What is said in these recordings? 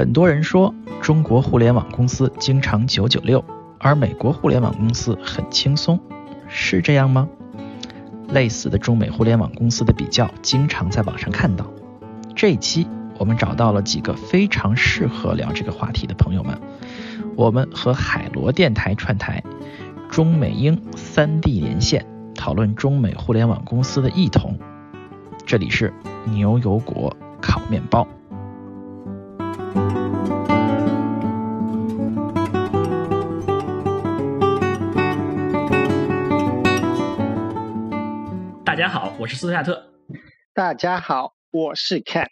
很多人说中国互联网公司经常九九六，而美国互联网公司很轻松，是这样吗？类似的中美互联网公司的比较，经常在网上看到。这一期我们找到了几个非常适合聊这个话题的朋友们，我们和海螺电台串台，中美英三 D 连线，讨论中美互联网公司的异同。这里是牛油果烤面包。我是斯图亚特。大家好，我是 Cat。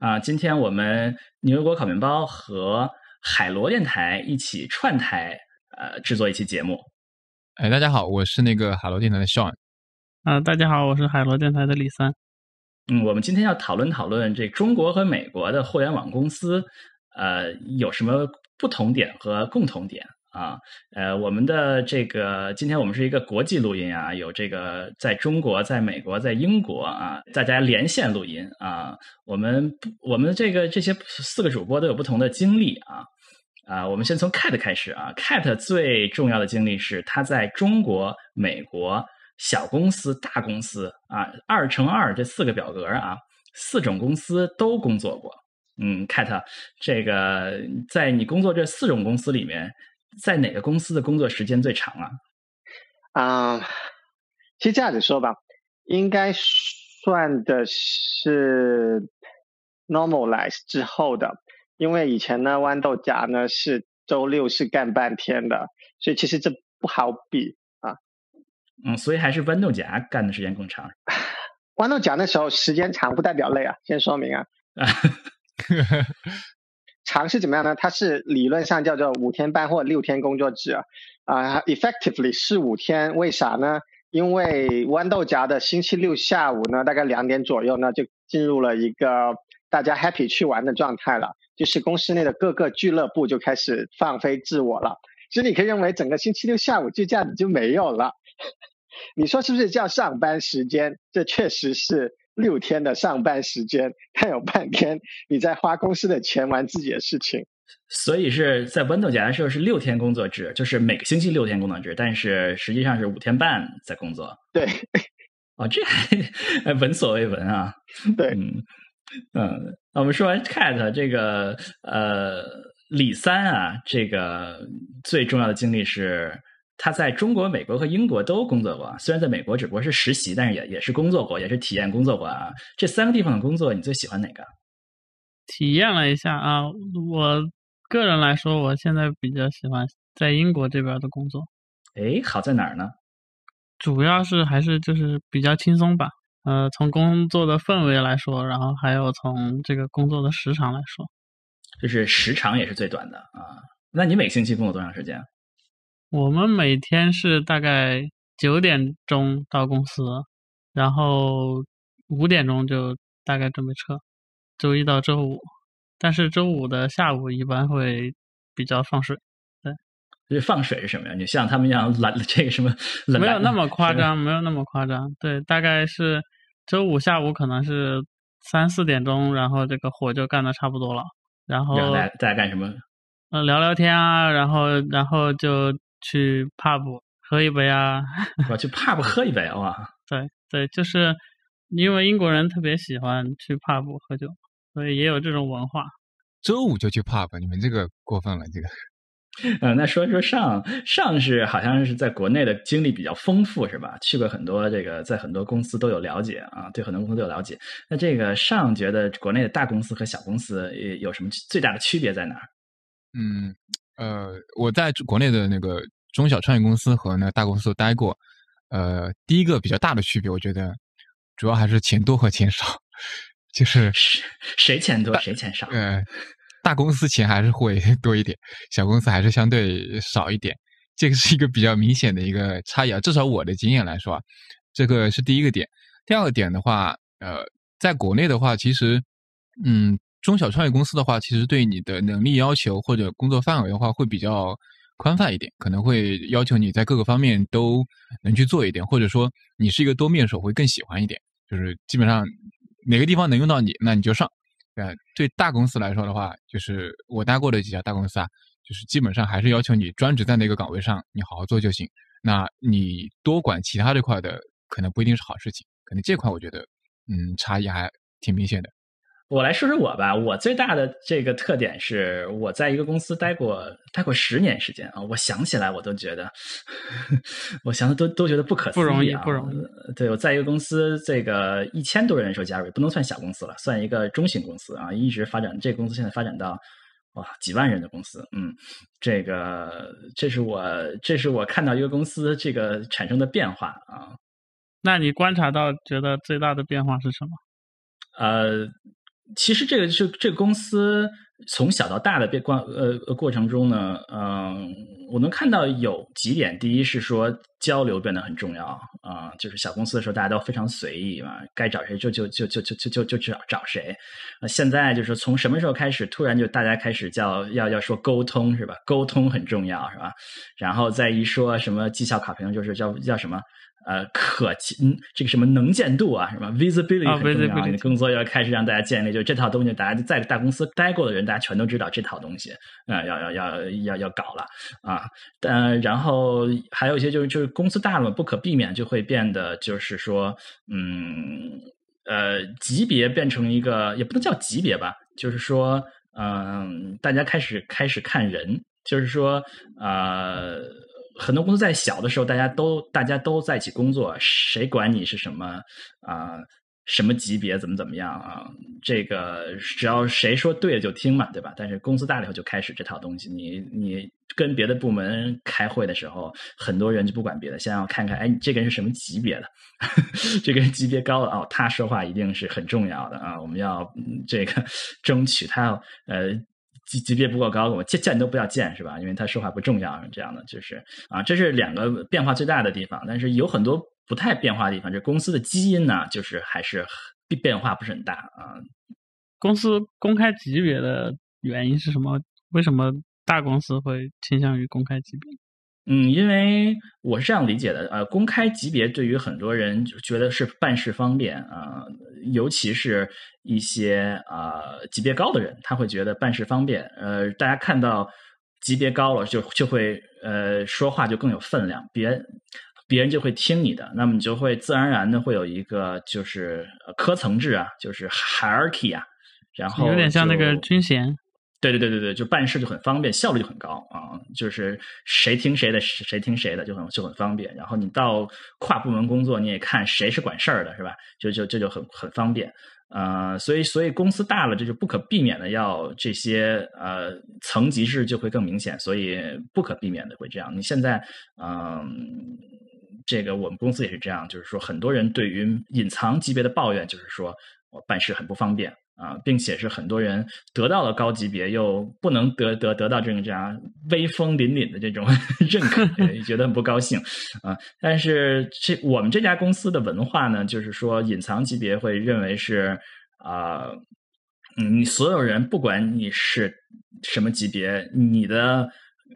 啊，今天我们牛油果烤面包和海螺电台一起串台，呃，制作一期节目。哎，大家好，我是那个海螺电台的 Sean。啊，大家好，我是海螺电台的李三。嗯，我们今天要讨论讨论这中国和美国的互联网公司，呃，有什么不同点和共同点啊？呃，我们的这个今天我们是一个国际录音啊，有这个在中国、在美国、在英国啊，大家连线录音啊。我们我们这个这些四个主播都有不同的经历啊啊。我们先从 Cat 开始啊，Cat 最重要的经历是他在中国、美国。小公司、大公司啊，二乘二这四个表格啊，四种公司都工作过。嗯，Cat，这个在你工作这四种公司里面，在哪个公司的工作时间最长啊？啊，其实这样子说吧，应该算的是 normalize 之后的，因为以前呢，豌豆荚呢是周六是干半天的，所以其实这不好比啊。嗯，所以还是豌豆荚干的时间更长。豌豆荚那时候时间长不代表累啊，先说明啊。长是怎么样呢？它是理论上叫做五天半或六天工作制啊。啊，effectively 是五天，为啥呢？因为豌豆荚的星期六下午呢，大概两点左右呢，就进入了一个大家 happy 去玩的状态了，就是公司内的各个俱乐部就开始放飞自我了。所以你可以认为整个星期六下午就这样子就没有了。你说是不是叫上班时间？这确实是六天的上班时间，还有半天你在花公司的钱玩自己的事情。所以是在豌豆荚的时候是六天工作制，就是每个星期六天工作制，但是实际上是五天半在工作。对，哦，这还 闻所未闻啊。对，嗯嗯，我们说完 cat 这个呃李三啊，这个最重要的经历是。他在中国、美国和英国都工作过，虽然在美国只不过是实习，但是也也是工作过，也是体验工作过啊。这三个地方的工作，你最喜欢哪个？体验了一下啊，我个人来说，我现在比较喜欢在英国这边的工作。哎，好在哪儿呢？主要是还是就是比较轻松吧。呃，从工作的氛围来说，然后还有从这个工作的时长来说，就是时长也是最短的啊。那你每星期工作多长时间？我们每天是大概九点钟到公司，然后五点钟就大概准备撤。周一到周五，但是周五的下午一般会比较放水。对，这放水是什么呀？你像他们一样懒 这个什么？没有那么夸张，没有那么夸张。对，大概是周五下午可能是三四点钟，然后这个活就干的差不多了。然后大家在干什么？嗯，聊聊天啊，然后然后就。去 pub 喝一杯啊！我去 pub 喝一杯哇！对对，就是因为英国人特别喜欢去 pub 喝酒，所以也有这种文化。周五就去 pub，你们这个过分了，这个。嗯，那说说上上是好像是在国内的经历比较丰富是吧？去过很多这个，在很多公司都有了解啊，对很多公司都有了解。那这个上觉得国内的大公司和小公司有什么最大的区别在哪儿？嗯。呃，我在国内的那个中小创业公司和那个大公司都待过。呃，第一个比较大的区别，我觉得主要还是钱多和钱少，就是谁钱多谁钱少。呃，大公司钱还是会 多一点，小公司还是相对少一点。这个是一个比较明显的一个差异啊，至少我的经验来说啊，这个是第一个点。第二个点的话，呃，在国内的话，其实，嗯。中小创业公司的话，其实对你的能力要求或者工作范围的话，会比较宽泛一点，可能会要求你在各个方面都能去做一点，或者说你是一个多面手，会更喜欢一点。就是基本上哪个地方能用到你，那你就上。呃，对大公司来说的话，就是我待过的几家大公司啊，就是基本上还是要求你专职在那个岗位上，你好好做就行。那你多管其他这块的，可能不一定是好事情。可能这块我觉得，嗯，差异还挺明显的。我来说说我吧，我最大的这个特点是我在一个公司待过待过十年时间啊，我想起来我都觉得，我想都都觉得不可思议，不容易，不容易。对我在一个公司，这个一千多人的时候加入，也不能算小公司了，算一个中型公司啊，一直发展，这个公司现在发展到哇几万人的公司，嗯，这个这是我这是我看到一个公司这个产生的变化啊。那你观察到觉得最大的变化是什么？呃。其实这个是这个公司从小到大的变过呃过程中呢，嗯，我能看到有几点。第一是说交流变得很重要啊，就是小公司的时候大家都非常随意嘛，该找谁就就就就就就就就找找谁。现在就是从什么时候开始，突然就大家开始叫要要说沟通是吧？沟通很重要是吧？然后再一说什么绩效考评，就是叫叫什么？呃，可见这个什么能见度啊，什么 visibility 很重要。工作要开始让大家建立，就这套东西，大家在大公司待过的人，大家全都知道这套东西啊，要要要要要搞了啊。嗯，然后还有一些就是就是公司大了嘛，不可避免就会变得就是说，嗯呃，级别变成一个也不能叫级别吧，就是说，嗯，大家开始开始看人，就是说，呃。很多公司在小的时候，大家都大家都在一起工作，谁管你是什么啊？什么级别？怎么怎么样啊？这个只要谁说对了就听嘛，对吧？但是公司大了以后就开始这套东西，你你跟别的部门开会的时候，很多人就不管别的，先要看看，哎，你这个人是什么级别的？这个人级别高了哦，他说话一定是很重要的啊！我们要这个争取他要呃。级级别不够高，我见见都不要见，是吧？因为他说话不重要，这样的就是啊，这是两个变化最大的地方。但是有很多不太变化的地方，这公司的基因呢，就是还是变变化不是很大啊。公司公开级别的原因是什么？为什么大公司会倾向于公开级别？嗯，因为我是这样理解的，呃，公开级别对于很多人就觉得是办事方便啊，尤其是一些啊级别高的人，他会觉得办事方便。呃，大家看到级别高了，就就会呃说话就更有分量，别别人就会听你的，那么你就会自然而然的会有一个就是科层制啊，就是 hierarchy 啊，然后有点像那个军衔。对对对对对，就办事就很方便，效率就很高啊！就是谁听谁的，谁听谁的，就很就很方便。然后你到跨部门工作，你也看谁是管事儿的，是吧？就就这就很很方便啊！所以所以公司大了，这就不可避免的要这些呃层级制就会更明显，所以不可避免的会这样。你现在嗯，这个我们公司也是这样，就是说很多人对于隐藏级别的抱怨，就是说我办事很不方便。啊，并且是很多人得到了高级别，又不能得得得到这种这样威风凛凛的这种 认可，觉得很不高兴啊。但是这我们这家公司的文化呢，就是说隐藏级别会认为是啊，你所有人不管你是什么级别，你的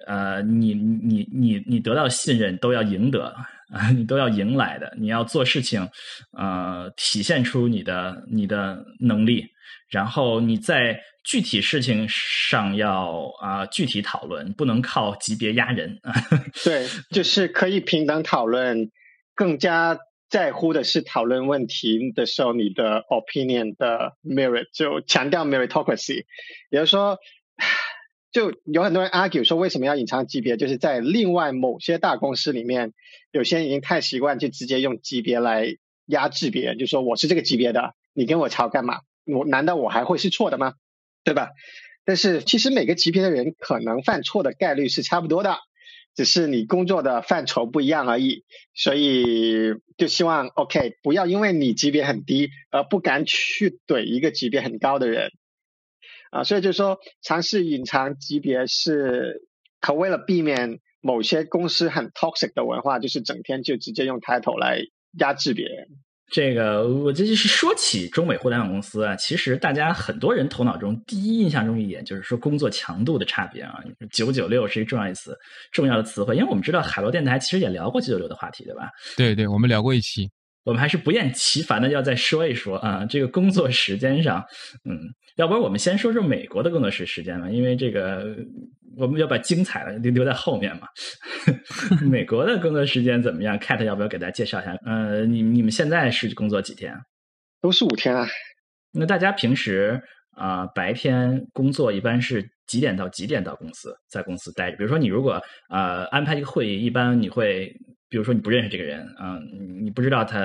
呃，你你你你得到信任都要赢得啊，你都要赢来的，你要做事情呃，体现出你的你的能力。然后你在具体事情上要啊具体讨论，不能靠级别压人。对，就是可以平等讨论，更加在乎的是讨论问题的时候你的 opinion 的 merit，就强调 meritocracy。也就是说，就有很多人 argue 说为什么要隐藏级别，就是在另外某些大公司里面，有些人已经太习惯就直接用级别来压制别人，就说我是这个级别的，你跟我吵干嘛？我难道我还会是错的吗？对吧？但是其实每个级别的人可能犯错的概率是差不多的，只是你工作的范畴不一样而已。所以就希望 OK，不要因为你级别很低而不敢去怼一个级别很高的人啊。所以就是说尝试隐藏级别是可为了避免某些公司很 toxic 的文化，就是整天就直接用 title 来压制别人。这个，我这就是说起中美互联网公司啊，其实大家很多人头脑中第一印象中一点就是说工作强度的差别啊，九九六是一个重要的词，重要的词汇，因为我们知道海螺电台其实也聊过九九六的话题，对吧？对对，我们聊过一期。我们还是不厌其烦的要再说一说啊，这个工作时间上，嗯，要不然我们先说说美国的工作时时间吧，因为这个我们要把精彩的留留在后面嘛。美国的工作时间怎么样？Cat 要不要给大家介绍一下？呃，你你们现在是工作几天？都是五天啊。那大家平时啊白天工作一般是几点到几点到公司，在公司待着？比如说你如果呃安排一个会议，一般你会。比如说你不认识这个人，嗯，你不知道他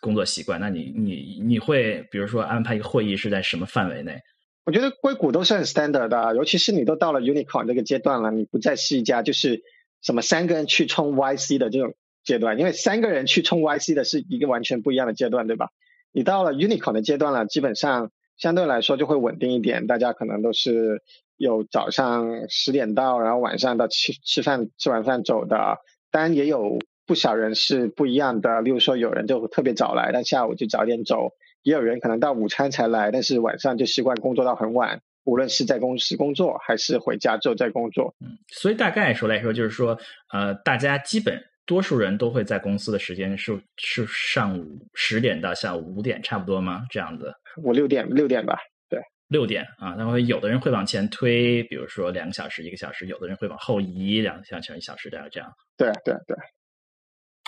工作习惯，那你你你会比如说安排一个会议是在什么范围内？我觉得硅谷都是很 standard 的，尤其是你都到了 unicorn 这个阶段了，你不再是一家就是什么三个人去冲 YC 的这种阶段，因为三个人去冲 YC 的是一个完全不一样的阶段，对吧？你到了 unicorn 的阶段了，基本上相对来说就会稳定一点，大家可能都是有早上十点到，然后晚上到吃吃饭吃完饭走的，当然也有。不少人是不一样的，例如说有人就特别早来，但下午就早点走；也有人可能到午餐才来，但是晚上就习惯工作到很晚，无论是在公司工作还是回家之后再工作。嗯，所以大概说来说，就是说，呃，大家基本多数人都会在公司的时间是是上午十点到下午五点，差不多吗？这样子？五六点，六点吧。对，六点啊。那么有的人会往前推，比如说两个小时、一个小时；有的人会往后移两个小时、一小时，这样这样。对对对。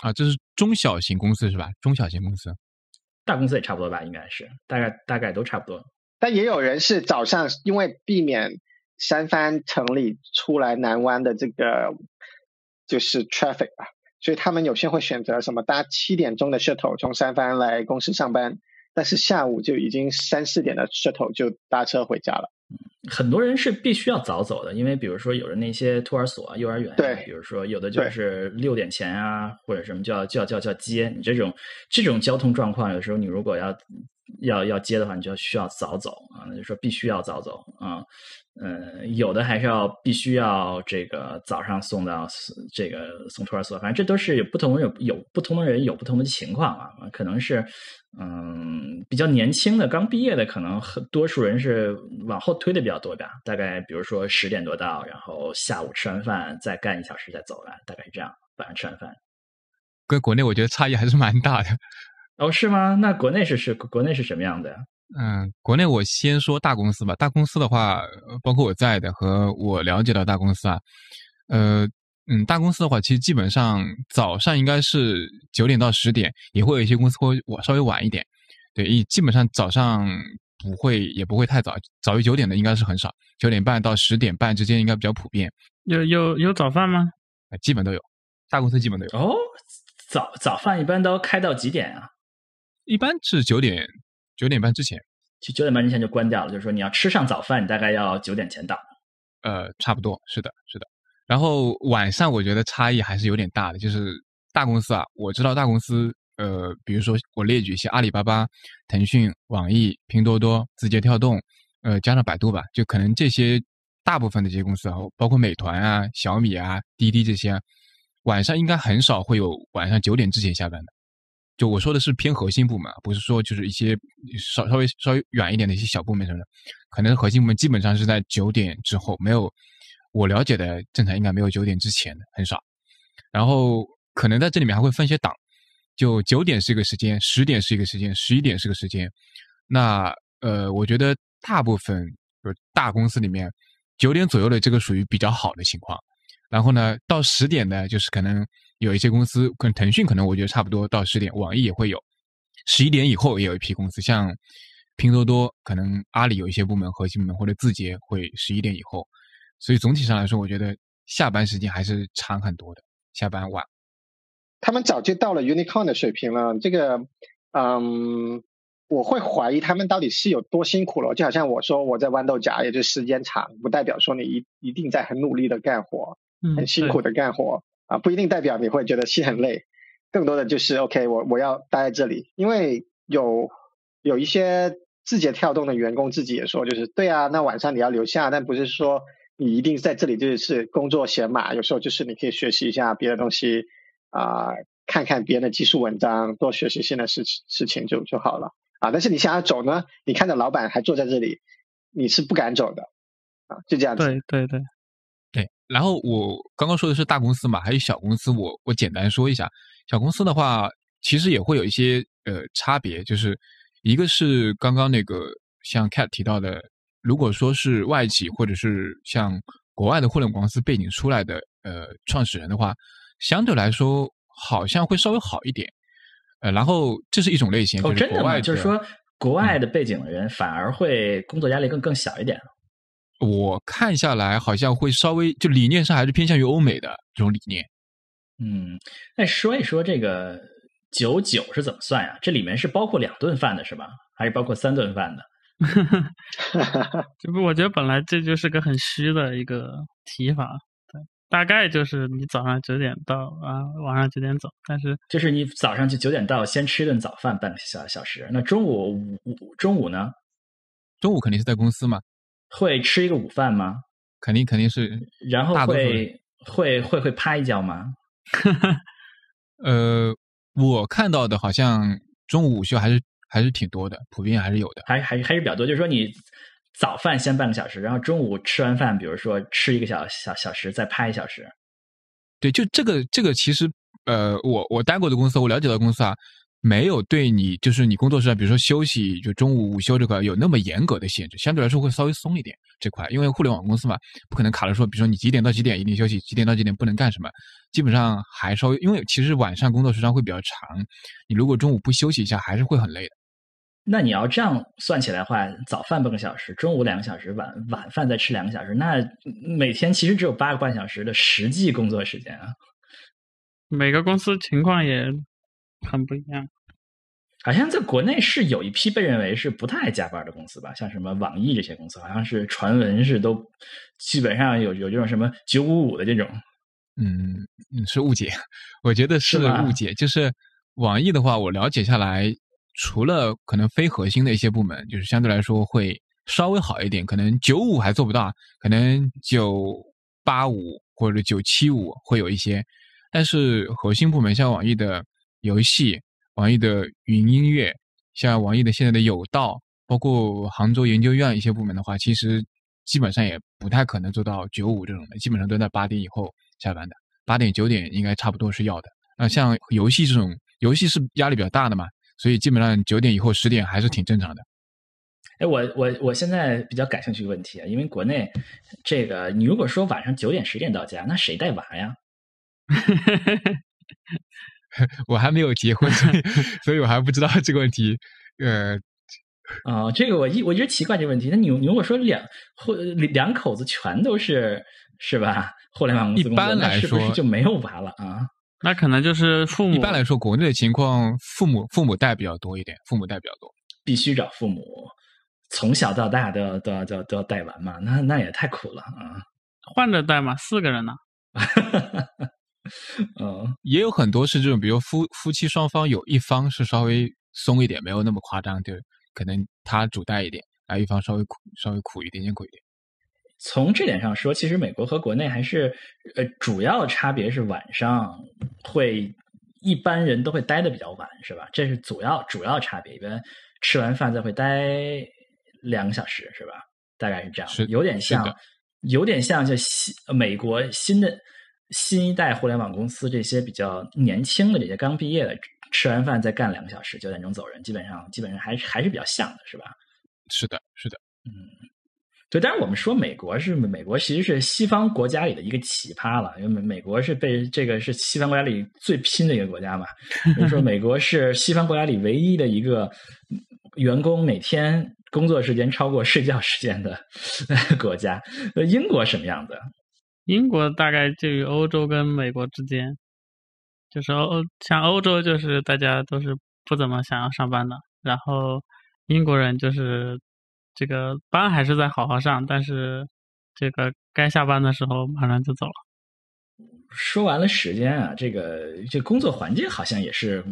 啊，这是中小型公司是吧？中小型公司，大公司也差不多吧，应该是，大概大概都差不多。但也有人是早上，因为避免三藩城里出来南湾的这个就是 traffic 啊，所以他们有些会选择什么搭七点钟的 shuttle 从三藩来公司上班，但是下午就已经三四点的 shuttle 就搭车回家了。很多人是必须要早走的，因为比如说有的那些托儿所、幼儿园，对，比如说有的就是六点前啊，或者什么叫叫叫叫接你这种这种交通状况，有时候你如果要要要接的话，你就需要早走啊，那就说必须要早走啊。嗯，有的还是要必须要这个早上送到这个送托儿所，反正这都是有不同有有不同的人有不同的情况啊，可能是嗯比较年轻的刚毕业的，可能很多数人是往后推的比较多吧，大概比如说十点多到，然后下午吃完饭再干一小时再走吧，大概是这样，晚上吃完饭。跟国内我觉得差异还是蛮大的。哦，是吗？那国内是是国内是什么样的呀？嗯，国内我先说大公司吧。大公司的话，包括我在的和我了解到大公司啊，呃，嗯，大公司的话，其实基本上早上应该是九点到十点，也会有一些公司会晚稍微晚一点。对，一基本上早上不会也不会太早，早于九点的应该是很少，九点半到十点半之间应该比较普遍。有有有早饭吗？基本都有，大公司基本都有。哦，早早饭一般都开到几点啊？一般是九点。九点半之前，其实九点半之前就关掉了。就是说，你要吃上早饭，你大概要九点前到。呃，差不多是的，是的。然后晚上我觉得差异还是有点大的。就是大公司啊，我知道大公司，呃，比如说我列举一些阿里巴巴、腾讯、网易、拼多多、字节跳动，呃，加上百度吧，就可能这些大部分的这些公司啊，包括美团啊、小米啊、滴滴这些，晚上应该很少会有晚上九点之前下班的。就我说的是偏核心部门，不是说就是一些稍稍微稍微远一点的一些小部门什么的，可能核心部门基本上是在九点之后，没有我了解的正常应该没有九点之前的很少。然后可能在这里面还会分些档，就九点是一个时间，十点是一个时间，十一点是个时间。那呃，我觉得大部分就是大公司里面九点左右的这个属于比较好的情况。然后呢，到十点呢，就是可能。有一些公司，跟腾讯可能我觉得差不多到十点，网易也会有，十一点以后也有一批公司，像拼多多，可能阿里有一些部门核心部门或者字节会十一点以后，所以总体上来说，我觉得下班时间还是长很多的，下班晚。他们早就到了 unicorn 的水平了，这个，嗯，我会怀疑他们到底是有多辛苦了，就好像我说我在豌豆荚，也就时间长，不代表说你一一定在很努力的干活，很辛苦的干活。啊，不一定代表你会觉得心很累，更多的就是 OK，我我要待在这里，因为有有一些字节跳动的员工自己也说，就是对啊，那晚上你要留下，但不是说你一定在这里就是工作闲码，有时候就是你可以学习一下别的东西啊，看看别人的技术文章，多学习新的事事情就就好了啊。但是你想要走呢，你看着老板还坐在这里，你是不敢走的啊，就这样子。对对对。对，然后我刚刚说的是大公司嘛，还有小公司，我我简单说一下。小公司的话，其实也会有一些呃差别，就是一个是刚刚那个像 Cat 提到的，如果说是外企或者是像国外的互联网公司背景出来的呃创始人的话，相对来说好像会稍微好一点。呃，然后这是一种类型，哦，真的吗？就是说国外的背景的人反而会工作压力更更小一点。我看下来好像会稍微就理念上还是偏向于欧美的这种理念。嗯，那说一说这个九九是怎么算呀？这里面是包括两顿饭的是吧？还是包括三顿饭的？这不，我觉得本来这就是个很虚的一个提法。对，大概就是你早上九点到啊，晚上九点走。但是就是你早上就九点到，先吃一顿早饭半个小小时。那中午午中午呢？中午肯定是在公司嘛。会吃一个午饭吗？肯定肯定是。然后会会会会趴一觉吗？呃，我看到的好像中午午休还是还是挺多的，普遍还是有的，还还还是比较多。就是说你早饭先半个小时，然后中午吃完饭，比如说吃一个小小小时，再趴一小时。对，就这个这个其实呃，我我待过的公司，我了解到公司啊。没有对你就是你工作时，比如说休息，就中午午休这块有那么严格的限制，相对来说会稍微松一点这块，因为互联网公司嘛，不可能卡着说，比如说你几点到几点一定休息，几点到几点不能干什么，基本上还稍微，因为其实晚上工作时长会比较长，你如果中午不休息一下，还是会很累的。那你要这样算起来的话，早饭半个小时，中午两个小时，晚晚饭再吃两个小时，那每天其实只有八个半小时的实际工作时间啊。每个公司情况也。很不一样，好像在国内是有一批被认为是不太爱加班的公司吧，像什么网易这些公司，好像是传闻是都基本上有有这种什么九五五的这种。嗯，是误解，我觉得是误解。就是网易的话，我了解下来，除了可能非核心的一些部门，就是相对来说会稍微好一点，可能九五还做不到，可能九八五或者九七五会有一些，但是核心部门像网易的。游戏，网易的云音乐，像网易的现在的有道，包括杭州研究院一些部门的话，其实基本上也不太可能做到九五这种的，基本上都在八点以后下班的，八点九点应该差不多是要的。那像游戏这种，游戏是压力比较大的嘛，所以基本上九点以后十点还是挺正常的。哎，我我我现在比较感兴趣的问题啊，因为国内这个，你如果说晚上九点十点到家，那谁带娃呀？我还没有结婚，所以 所以我还不知道这个问题。呃，啊，这个我一我一直奇怪这个问题。那你你如果说两或两口子全都是是吧？互联网公司一般来说就没有娃了啊？那可能就是父母。一般来说，国内的情况，父母父母带比较多一点，父母带比较多，必须找父母从小到大都要都要都要都要带完嘛？那那也太苦了啊！换着带嘛，四个人呢。嗯，也有很多是这种，比如夫夫妻双方有一方是稍微松一点，没有那么夸张，就可能他主带一点，而一方稍微苦，稍微苦一点点，苦一点。从这点上说，其实美国和国内还是呃，主要差别是晚上会一般人都会待的比较晚，是吧？这是主要主要差别，一般吃完饭再会待两个小时，是吧？大概是这样，是有点像，有点像就新美国新的。新一代互联网公司这些比较年轻的这些刚毕业的，吃完饭再干两个小时，九点钟走人，基本上基本上还是还是比较像的，是吧？是的，是的，嗯，对。但是我们说美国是美国，其实是西方国家里的一个奇葩了，因为美美国是被这个是西方国家里最拼的一个国家嘛。比如说，美国是西方国家里唯一的一个员工每天工作时间超过睡觉时间的 国家。呃，英国什么样子？英国大概介于欧洲跟美国之间，就是欧像欧洲就是大家都是不怎么想要上班的，然后英国人就是这个班还是在好好上，但是这个该下班的时候马上就走了。说完了时间啊，这个这工作环境好像也是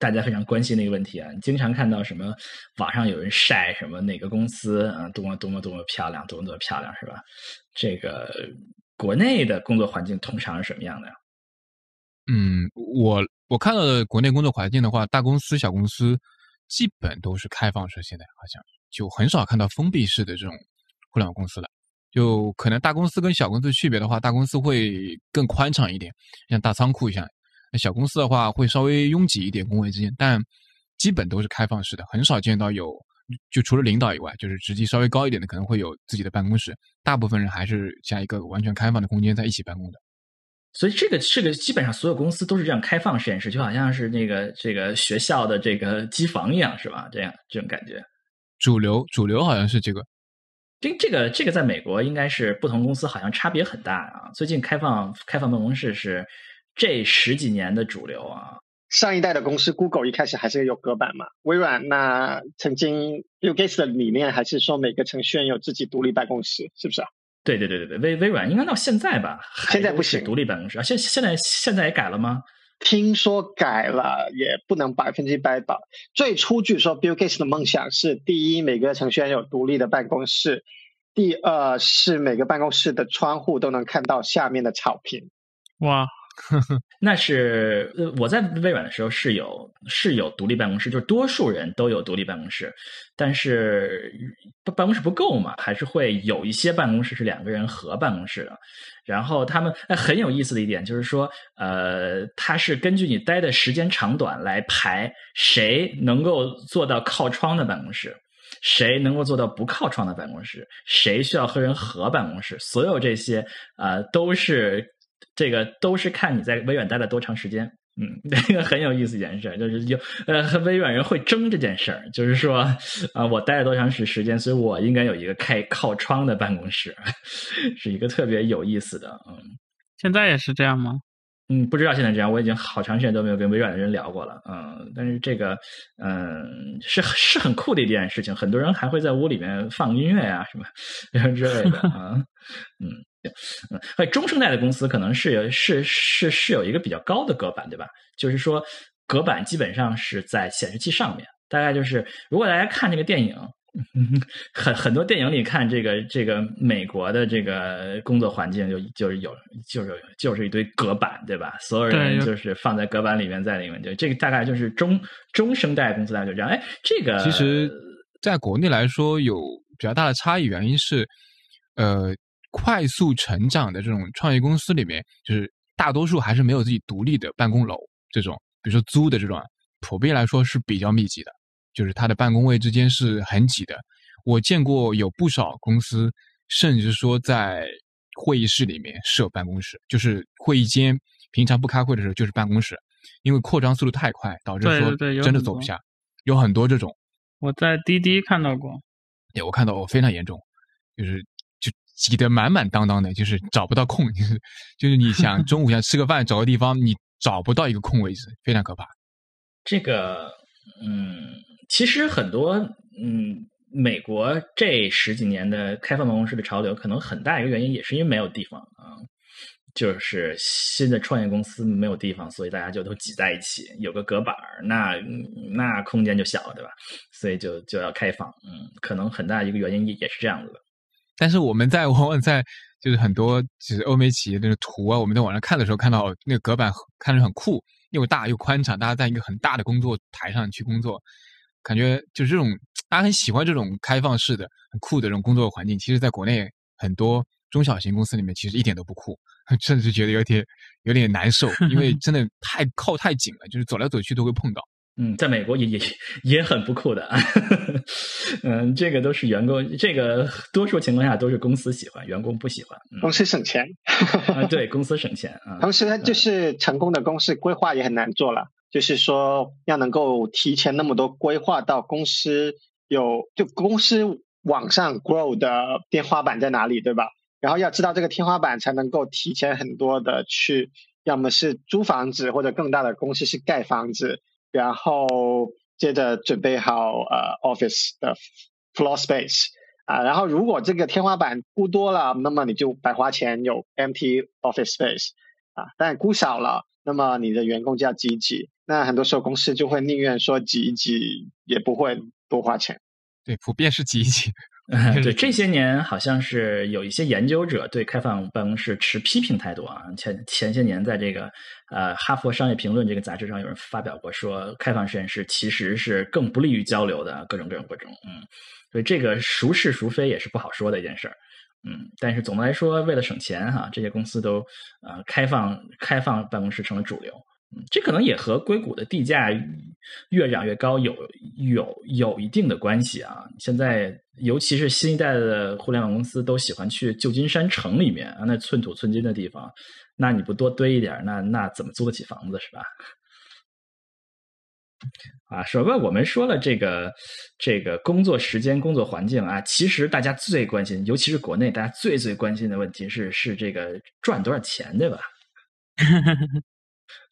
大家非常关心的一个问题啊。经常看到什么网上有人晒什么哪个公司啊多么多么多么漂亮，多么多么漂亮是吧？这个。国内的工作环境通常是什么样的？嗯，我我看到的国内工作环境的话，大公司、小公司基本都是开放式，现在好像就很少看到封闭式的这种互联网公司了。就可能大公司跟小公司区别的话，大公司会更宽敞一点，像大仓库一样。小公司的话会稍微拥挤一点，工位之间，但基本都是开放式的，很少见到有就除了领导以外，就是职级稍微高一点的可能会有自己的办公室，大部分人还是像一个完全开放的空间在一起办公的。所以这个这个基本上所有公司都是这样开放实验室，就好像是那个这个学校的这个机房一样，是吧？这样这种感觉。主流主流好像是这个，这这个这个在美国应该是不同公司好像差别很大啊。最近开放开放办公室是这十几年的主流啊。上一代的公司，Google 一开始还是有隔板嘛。微软那曾经 Bill Gates 的理念还是说每个程序员有自己独立办公室，是不是啊？对对对对对，微微软应该到现在吧，现在不行，独立办公室啊。现现在现在也改了吗？听说改了，也不能百分之百保。最初据说 Bill Gates 的梦想是：第一，每个程序员有独立的办公室；第二是每个办公室的窗户都能看到下面的草坪。哇！那是呃，我在微软的时候是有是有独立办公室，就是多数人都有独立办公室，但是办公室不够嘛，还是会有一些办公室是两个人合办公室的。然后他们很有意思的一点就是说，呃，他是根据你待的时间长短来排谁能够做到靠窗的办公室，谁能够做到不靠窗的办公室，谁需要和人合办公室，所有这些呃都是。这个都是看你在微软待了多长时间，嗯，这个很有意思一件事，就是有呃微软人会争这件事儿，就是说啊，我待了多长时时间，所以我应该有一个开靠窗的办公室，是一个特别有意思的，嗯，现在也是这样吗？嗯，不知道现在这样，我已经好长时间都没有跟微软的人聊过了，嗯，但是这个嗯是是很酷的一件事情，很多人还会在屋里面放音乐啊什么 之类的啊，嗯。嗯，中生代的公司可能是有是是是有一个比较高的隔板，对吧？就是说，隔板基本上是在显示器上面。大概就是，如果大家看这个电影，很很多电影里看这个这个美国的这个工作环境，就就是有就是就是一堆隔板，对吧？所有人就是放在隔板里面，在里面，就这个大概就是中中生代公司大概就这样。哎，这个其实在国内来说有比较大的差异，原因是呃。快速成长的这种创业公司里面，就是大多数还是没有自己独立的办公楼。这种，比如说租的这种，普遍来说是比较密集的，就是它的办公位之间是很挤的。我见过有不少公司，甚至说在会议室里面设办公室，就是会议间平常不开会的时候就是办公室，因为扩张速度太快，导致说真的走不下。有很多这种，我在滴滴看到过，对我看到过非常严重，就是。挤得满满当当的，就是找不到空，就是就是你想 中午想吃个饭，找个地方，你找不到一个空位置，非常可怕。这个，嗯，其实很多，嗯，美国这十几年的开放办公室的潮流，可能很大一个原因也是因为没有地方啊，就是新的创业公司没有地方，所以大家就都挤在一起，有个隔板儿，那那空间就小了，对吧？所以就就要开放，嗯，可能很大一个原因也也是这样子的。但是我们在往往在就是很多就是欧美企业那个图啊，我们在网上看的时候，看到那个隔板看着很酷，又大又宽敞，大家在一个很大的工作台上去工作，感觉就是这种大家很喜欢这种开放式的、很酷的这种工作环境。其实，在国内很多中小型公司里面，其实一点都不酷，甚至觉得有点有点难受，因为真的太靠太紧了，就是走来走去都会碰到。嗯，在美国也也也很不酷的，嗯，这个都是员工，这个多数情况下都是公司喜欢，员工不喜欢，公司省钱，对公司省钱啊。同时呢，就是成功的公司规划也很难做了，就是说要能够提前那么多规划到公司有就公司往上 grow 的天花板在哪里，对吧？然后要知道这个天花板，才能够提前很多的去，要么是租房子，或者更大的公司是盖房子。然后接着准备好呃 office 的 floor space 啊，然后如果这个天花板估多了，那么你就白花钱有 mt office space 啊，但估少了，那么你的员工就要挤一挤。那很多时候公司就会宁愿说挤一挤，也不会多花钱。对，普遍是挤一挤。对，这些年好像是有一些研究者对开放办公室持批评态度啊。前前些年在这个呃《哈佛商业评论》这个杂志上有人发表过，说开放实验室其实是更不利于交流的，各种各种各种。嗯，所以这个孰是孰非也是不好说的一件事儿。嗯，但是总的来说，为了省钱哈，这些公司都呃开放开放办公室成了主流。这可能也和硅谷的地价越涨越高有有有一定的关系啊。现在尤其是新一代的互联网公司都喜欢去旧金山城里面啊，那寸土寸金的地方，那你不多堆一点，那那怎么租得起房子是吧？啊，说吧我们说了这个这个工作时间、工作环境啊，其实大家最关心，尤其是国内大家最最关心的问题是是这个赚多少钱，对吧？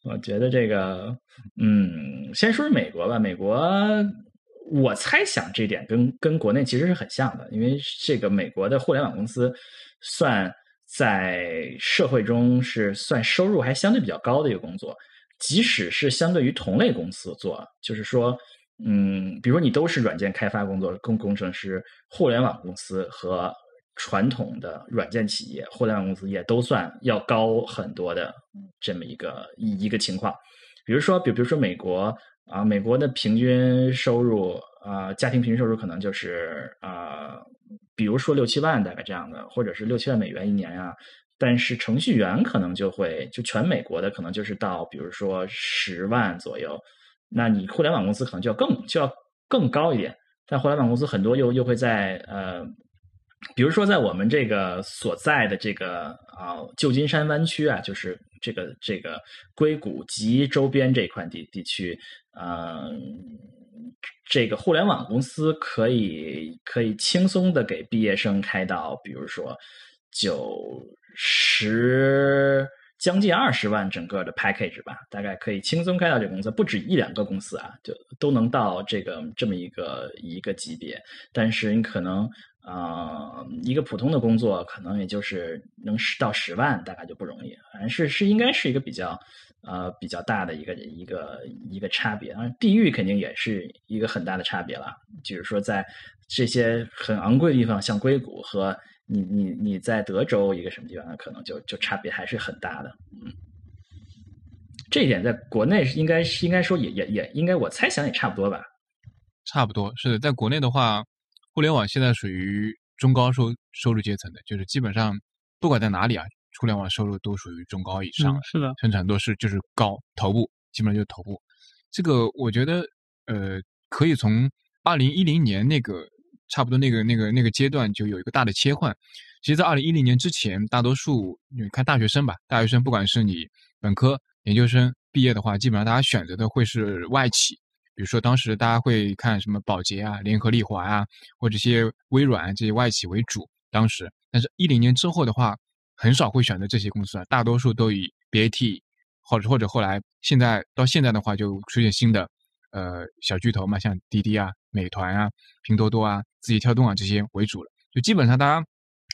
我觉得这个，嗯，先说说美国吧。美国，我猜想这点跟跟国内其实是很像的，因为这个美国的互联网公司算在社会中是算收入还相对比较高的一个工作。即使是相对于同类公司做，就是说，嗯，比如你都是软件开发工作，工工程师，互联网公司和传统的软件企业，互联网公司也都算要高很多的这么一个一一个情况。比如说，比比如说美国啊，美国的平均收入啊，家庭平均收入可能就是啊，比如说六七万大概这样的，或者是六七万美元一年呀。但是程序员可能就会就全美国的可能就是到比如说十万左右，那你互联网公司可能就要更就要更高一点。但互联网公司很多又又会在呃，比如说在我们这个所在的这个啊旧金山湾区啊，就是这个这个硅谷及周边这块地地区，嗯，这个互联网公司可以可以轻松的给毕业生开到，比如说九。十将近二十万整个的 package 吧，大概可以轻松开到这个公司，不止一两个公司啊，就都能到这个这么一个一个级别。但是你可能啊，一个普通的工作可能也就是能十到十万，大概就不容易。反正是是应该是一个比较呃比较大的一个一个一个差别。啊，地域肯定也是一个很大的差别了。就是说，在这些很昂贵的地方，像硅谷和。你你你在德州一个什么地方，可能就就差别还是很大的，嗯，这一点在国内应该是应该说也也也应该我猜想也差不多吧，差不多是的，在国内的话，互联网现在属于中高收收入阶层的，就是基本上不管在哪里啊，互联网收入都属于中高以上，是的，生产都是就是高头部，基本上就是头部，这个我觉得呃可以从二零一零年那个。差不多那个那个那个阶段就有一个大的切换。其实，在二零一零年之前，大多数你看大学生吧，大学生不管是你本科、研究生毕业的话，基本上大家选择的会是外企。比如说，当时大家会看什么宝洁啊、联合利华啊，或者些微软这些外企为主。当时，但是一零年之后的话，很少会选择这些公司了，大多数都以 BAT 或者或者后来现在到现在的话，就出现新的呃小巨头嘛，像滴滴啊、美团啊、拼多多啊。字节跳动啊，这些为主了，就基本上大家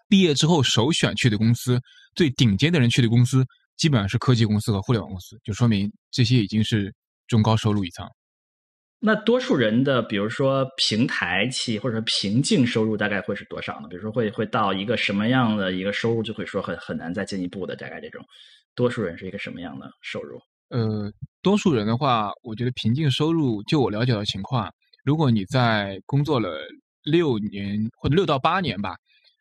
毕业之后首选去的公司，最顶尖的人去的公司，基本上是科技公司和互联网公司，就说明这些已经是中高收入一层。那多数人的，比如说平台期或者说瓶颈收入，大概会是多少呢？比如说会会到一个什么样的一个收入，就会说很很难再进一步的，大概这种，多数人是一个什么样的收入？呃，多数人的话，我觉得瓶颈收入，就我了解的情况，如果你在工作了。六年或者六到八年吧，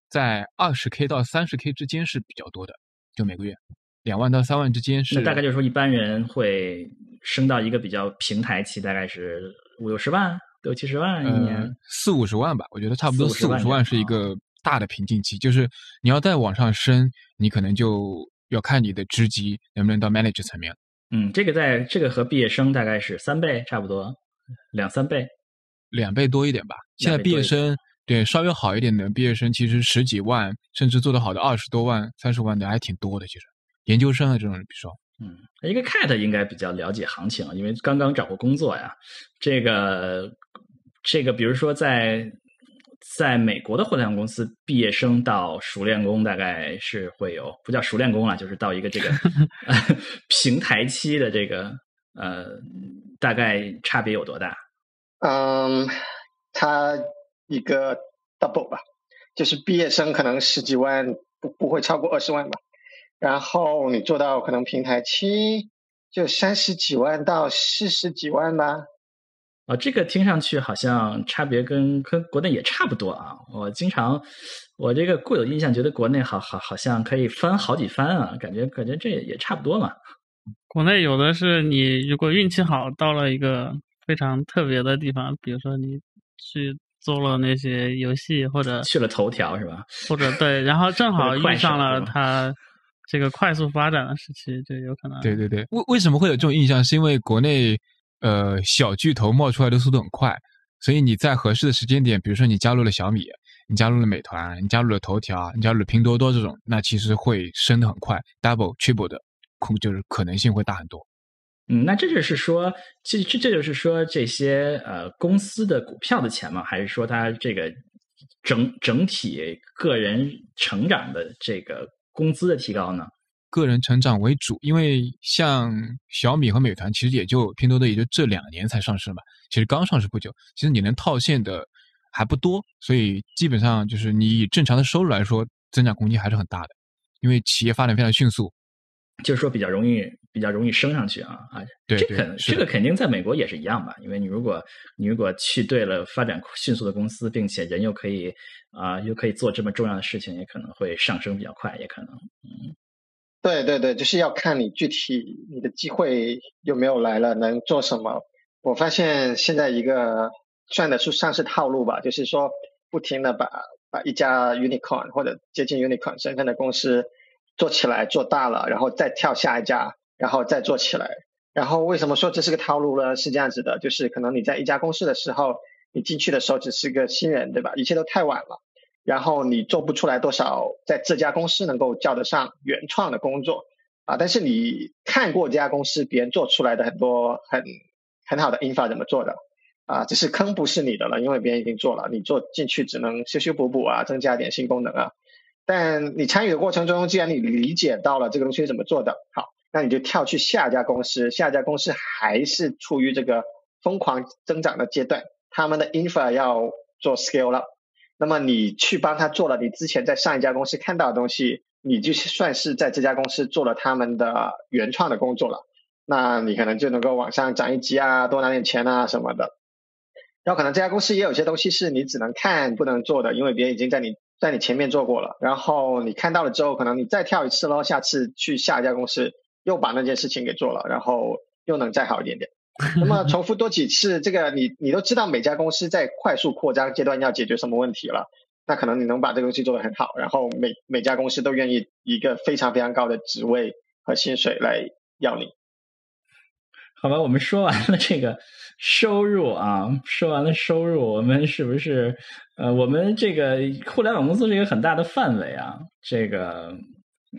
在二十 k 到三十 k 之间是比较多的，就每个月两万到三万之间是。那大概就是说，一般人会升到一个比较平台期，大概是五六十万、六七十万一年，四五十万吧。我觉得差不多四五十万是一个大的瓶颈期，就是你要再往上升，你可能就要看你的职级能不能到 manager 层面。嗯，这个在这个和毕业生大概是三倍，差不多两三倍。两倍多一点吧。现在毕业生对稍微好一点的毕业生，其实十几万，甚至做得好的二十多万、三十万的还挺多的。其实研究生啊这种，比如说，嗯，一个 cat 应该比较了解行情，因为刚刚找过工作呀。这个这个，比如说在在美国的互联网公司，毕业生到熟练工大概是会有不叫熟练工了，就是到一个这个 平台期的这个呃，大概差别有多大？嗯，它一个 double 吧，就是毕业生可能十几万，不不会超过二十万吧。然后你做到可能平台期，就三十几万到四十几万吧。啊，这个听上去好像差别跟跟国内也差不多啊。我经常我这个固有印象觉得国内好好好像可以翻好几番啊，感觉感觉这也差不多嘛。国内有的是你如果运气好，到了一个非常特别的地方，比如说你去做了那些游戏，或者去了头条是吧？或者对，然后正好遇上了它这个快速发展的时期，就有可能对对对，为为什么会有这种印象？是因为国内呃小巨头冒出来的速度很快，所以你在合适的时间点，比如说你加入了小米，你加入了美团，你加入了头条，你加入了拼多多这种，那其实会升的很快，double、triple 的空就是可能性会大很多。嗯，那这就是说，这这这就是说，这些呃公司的股票的钱吗？还是说它这个整整体个人成长的这个工资的提高呢？个人成长为主，因为像小米和美团，其实也就拼多多也就这两年才上市嘛，其实刚上市不久，其实你能套现的还不多，所以基本上就是你以正常的收入来说，增长空间还是很大的，因为企业发展非常迅速。就是说比较容易比较容易升上去啊啊，对对这可能是的这个肯定在美国也是一样吧，因为你如果你如果去对了发展迅速的公司，并且人又可以啊、又可以做这么重要的事情，也可能会上升比较快，也可能对对对，就是要看你具体你的机会有没有来了，能做什么。我发现现在一个算得出上市套路吧，就是说不停的把把一家 unicorn 或者接近 unicorn 身份的公司做起来做大了，然后再跳下一家，然后再做起来。然后为什么说这是个套路呢？是这样子的，就是可能你在一家公司的时候，你进去的时候只是个新人，对吧？一切都太晚了。然后你做不出来多少在这家公司能够叫得上原创的工作啊，但是你看过这家公司别人做出来的很多很很好的 infra 怎么做的啊，只是坑不是你的了，因为别人已经做了，你做进去只能修修补补啊，增加点新功能啊。但你参与的过程中，既然你理解到了这个东西是怎么做的，好，那你就跳去下一家公司，下一家公司还是处于这个疯狂增长的阶段，他们的 infra 要做 scale up。那么你去帮他做了你之前在上一家公司看到的东西，你就算是在这家公司做了他们的原创的工作了，那你可能就能够往上涨一级啊，多拿点钱啊什么的。然后可能这家公司也有些东西是你只能看不能做的，因为别人已经在你在你前面做过了。然后你看到了之后，可能你再跳一次咯，下次去下一家公司又把那件事情给做了，然后又能再好一点点。那么重复多几次，这个你你都知道每家公司在快速扩张阶段要解决什么问题了，那可能你能把这个东西做得很好，然后每每家公司都愿意一个非常非常高的职位和薪水来要你。好吧，我们说完了这个收入啊，说完了收入，我们是不是呃，我们这个互联网公司是一个很大的范围啊，这个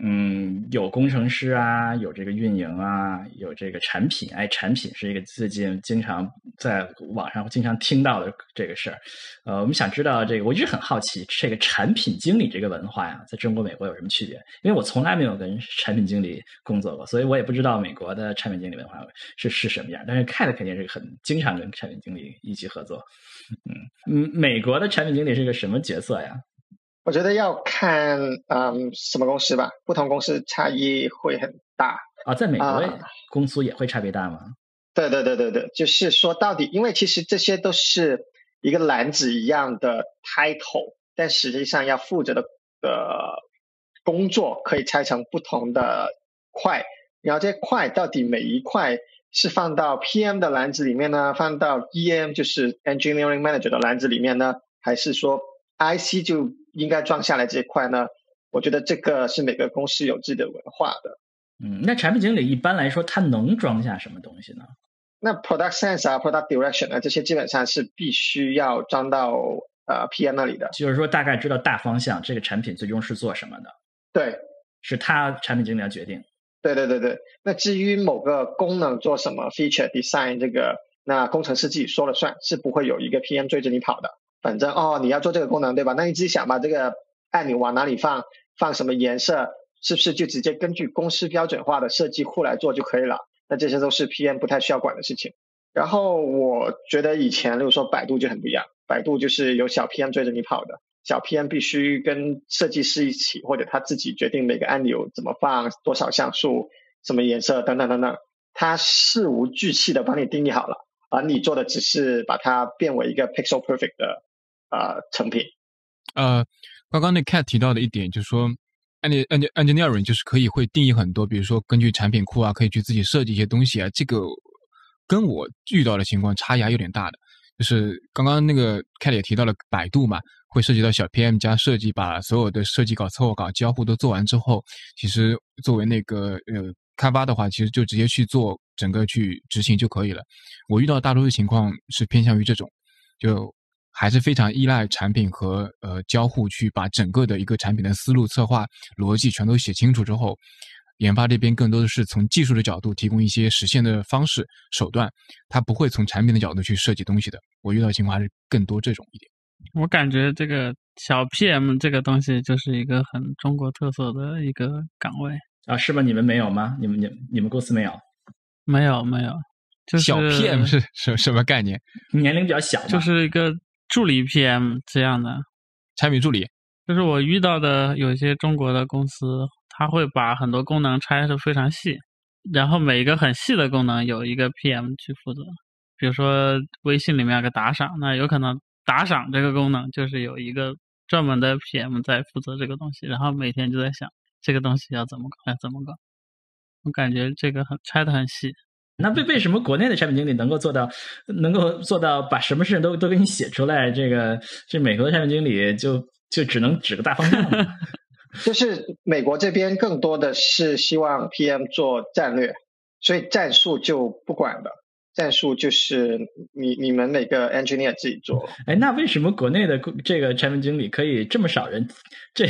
嗯，有工程师啊，有这个运营啊，有这个产品，哎，产品是一个最近经常在网上经常听到的这个事儿。呃，我们想知道这个，我一直很好奇，这个产品经理这个文化呀，在中国、美国有什么区别？因为我从来没有跟产品经理工作过，所以我也不知道美国的产品经理文化是是什么样。但是 Cat 肯定是很经常跟产品经理一起合作。嗯嗯，美国的产品经理是个什么角色呀？我觉得要看嗯什么公司吧，不同公司差异会很大。啊，在美国啊公司也会差别大吗？对对对对对，就是说到底，因为其实这些都是一个篮子一样的 title，但实际上要负责的的工作可以拆成不同的块，然后这些块到底每一块是放到 PM 的篮子里面呢，放到 EM 就是 Engineering Manager 的篮子里面呢，还是说 IC 就应该装下来这一块呢？我觉得这个是每个公司有自己的文化的。嗯，那产品经理一般来说，他能装下什么东西呢？那 product sense 啊，product direction 啊，这些基本上是必须要装到呃 PM 那里的。就是说大概知道大方向，这个产品最终是做什么的，对，是他产品经理要决定。对对对对。那至于某个功能做什么 feature design 这个，那工程师自己说了算，是不会有一个 PM 追着你跑的。反正哦，你要做这个功能对吧？那你自己想吧，这个按钮往哪里放，放什么颜色，是不是就直接根据公司标准化的设计库来做就可以了？那这些都是 PM 不太需要管的事情。然后我觉得以前，例如说百度就很不一样，百度就是有小 PM 追着你跑的，小 PM 必须跟设计师一起，或者他自己决定每个按钮怎么放，多少像素，什么颜色等等等等，他事无巨细的帮你定义好了，而你做的只是把它变为一个 pixel perfect 的呃成品。呃，刚刚那 Cat 提到的一点就是说 eng eng engineering 就是可以会定义很多，比如说根据产品库啊，可以去自己设计一些东西啊。这个跟我遇到的情况差异还有点大的。就是刚刚那个 k e l l 也提到了百度嘛，会涉及到小 PM 加设计，把所有的设计稿、策划稿、交互都做完之后，其实作为那个呃开发的话，其实就直接去做整个去执行就可以了。我遇到大多数情况是偏向于这种，就还是非常依赖产品和呃交互去把整个的一个产品的思路、策划、逻辑全都写清楚之后。研发这边更多的是从技术的角度提供一些实现的方式手段，它不会从产品的角度去设计东西的。我遇到情况还是更多这种一点。我感觉这个小 PM 这个东西就是一个很中国特色的一个岗位啊，是吧？你们没有吗？你们你你们公司没有？没有没有，就是小 PM 是什什么概念？年龄比较小，就是一个助理 PM 这样的产品助理。就是我遇到的有些中国的公司。他会把很多功能拆的非常细，然后每一个很细的功能有一个 PM 去负责。比如说微信里面有个打赏，那有可能打赏这个功能就是有一个专门的 PM 在负责这个东西，然后每天就在想这个东西要怎么搞，要怎么搞。我感觉这个很拆的很细。那为为什么国内的产品经理能够做到，能够做到把什么事情都都给你写出来？这个这美国的产品经理就就只能指个大方向。就是美国这边更多的是希望 PM 做战略，所以战术就不管了。战术就是你你们每个 engineer 自己做。哎，那为什么国内的这个产品经理可以这么少人？这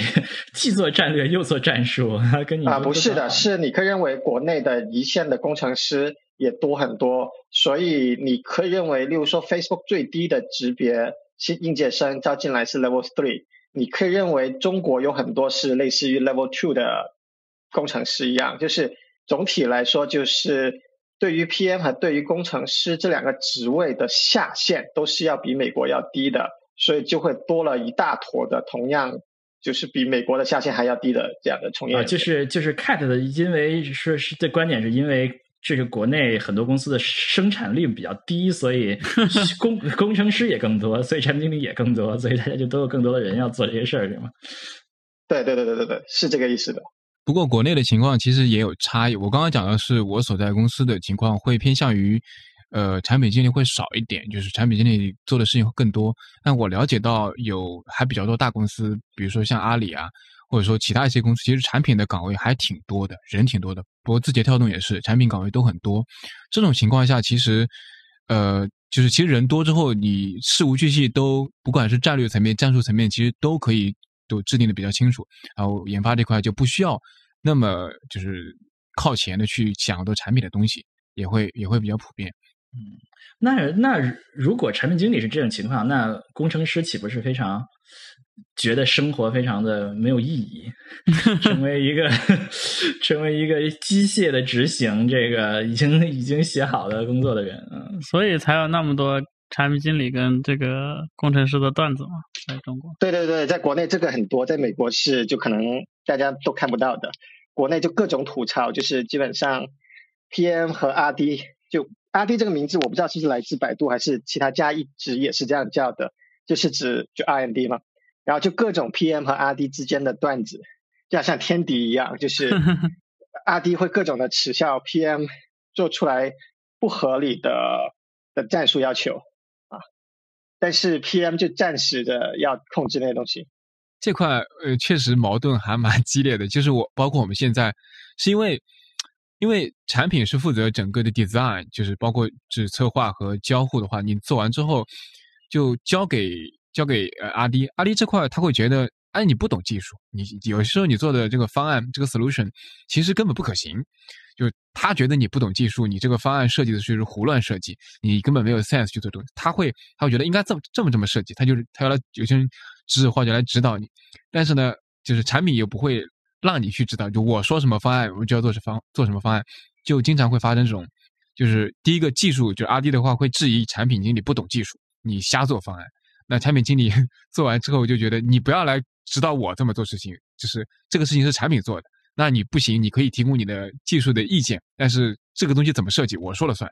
既做战略又做战术？跟你啊，不是的，是你可以认为国内的一线的工程师也多很多，所以你可以认为，例如说 Facebook 最低的级别新应届生招进来是 Level Three。你可以认为中国有很多是类似于 Level Two 的工程师一样，就是总体来说，就是对于 PM 和对于工程师这两个职位的下限都是要比美国要低的，所以就会多了一大坨的同样就是比美国的下限还要低的这样的从业。啊就是就是 CAT 的，因为说是这观点是因为。这个国内很多公司的生产率比较低，所以 工工程师也更多，所以产品经理也更多，所以大家就都有更多的人要做这些事儿，是吗？对对对对对对，是这个意思的。不过国内的情况其实也有差异。我刚刚讲的是我所在公司的情况，会偏向于呃产品经理会少一点，就是产品经理做的事情会更多。但我了解到有还比较多大公司，比如说像阿里啊。或者说其他一些公司，其实产品的岗位还挺多的，人挺多的。不过字节跳动也是，产品岗位都很多。这种情况下，其实，呃，就是其实人多之后，你事无巨细都，不管是战略层面、战术层面，其实都可以都制定的比较清楚。然后研发这块就不需要那么就是靠前的去想很多产品的东西，也会也会比较普遍。嗯，那那如果产品经理是这种情况，那工程师岂不是非常？觉得生活非常的没有意义，成为一个 成为一个机械的执行这个已经已经写好的工作的人，嗯，所以才有那么多产品经理跟这个工程师的段子嘛，在中国。对对对，在国内这个很多，在美国是就可能大家都看不到的，国内就各种吐槽，就是基本上 PM 和 RD，就 RD 这个名字我不知道是不是来自百度还是其他家一直也是这样叫的，就是指就 R&D 嘛。然后就各种 PM 和 RD 之间的段子，就像天敌一样，就是 RD 会各种的耻笑 PM 做出来不合理的的战术要求啊，但是 PM 就暂时的要控制那些东西。这块呃确实矛盾还蛮激烈的，就是我包括我们现在是因为因为产品是负责整个的 design，就是包括是策划和交互的话，你做完之后就交给。交给呃阿迪，阿迪这块他会觉得，哎，你不懂技术，你有时候你做的这个方案，这个 solution 其实根本不可行，就他觉得你不懂技术，你这个方案设计的就是胡乱设计，你根本没有 sense 去做东西，他会他会觉得应该这么这么这么设计，他就是他要来有些人指或者来指导你，但是呢，就是产品又不会让你去知道，就我说什么方案，我就要做什方做什么方案，就经常会发生这种，就是第一个技术，就是阿迪的话会质疑产品经理不懂技术，你瞎做方案。那产品经理 做完之后就觉得你不要来指导我这么做事情，就是这个事情是产品做的，那你不行，你可以提供你的技术的意见，但是这个东西怎么设计我说了算，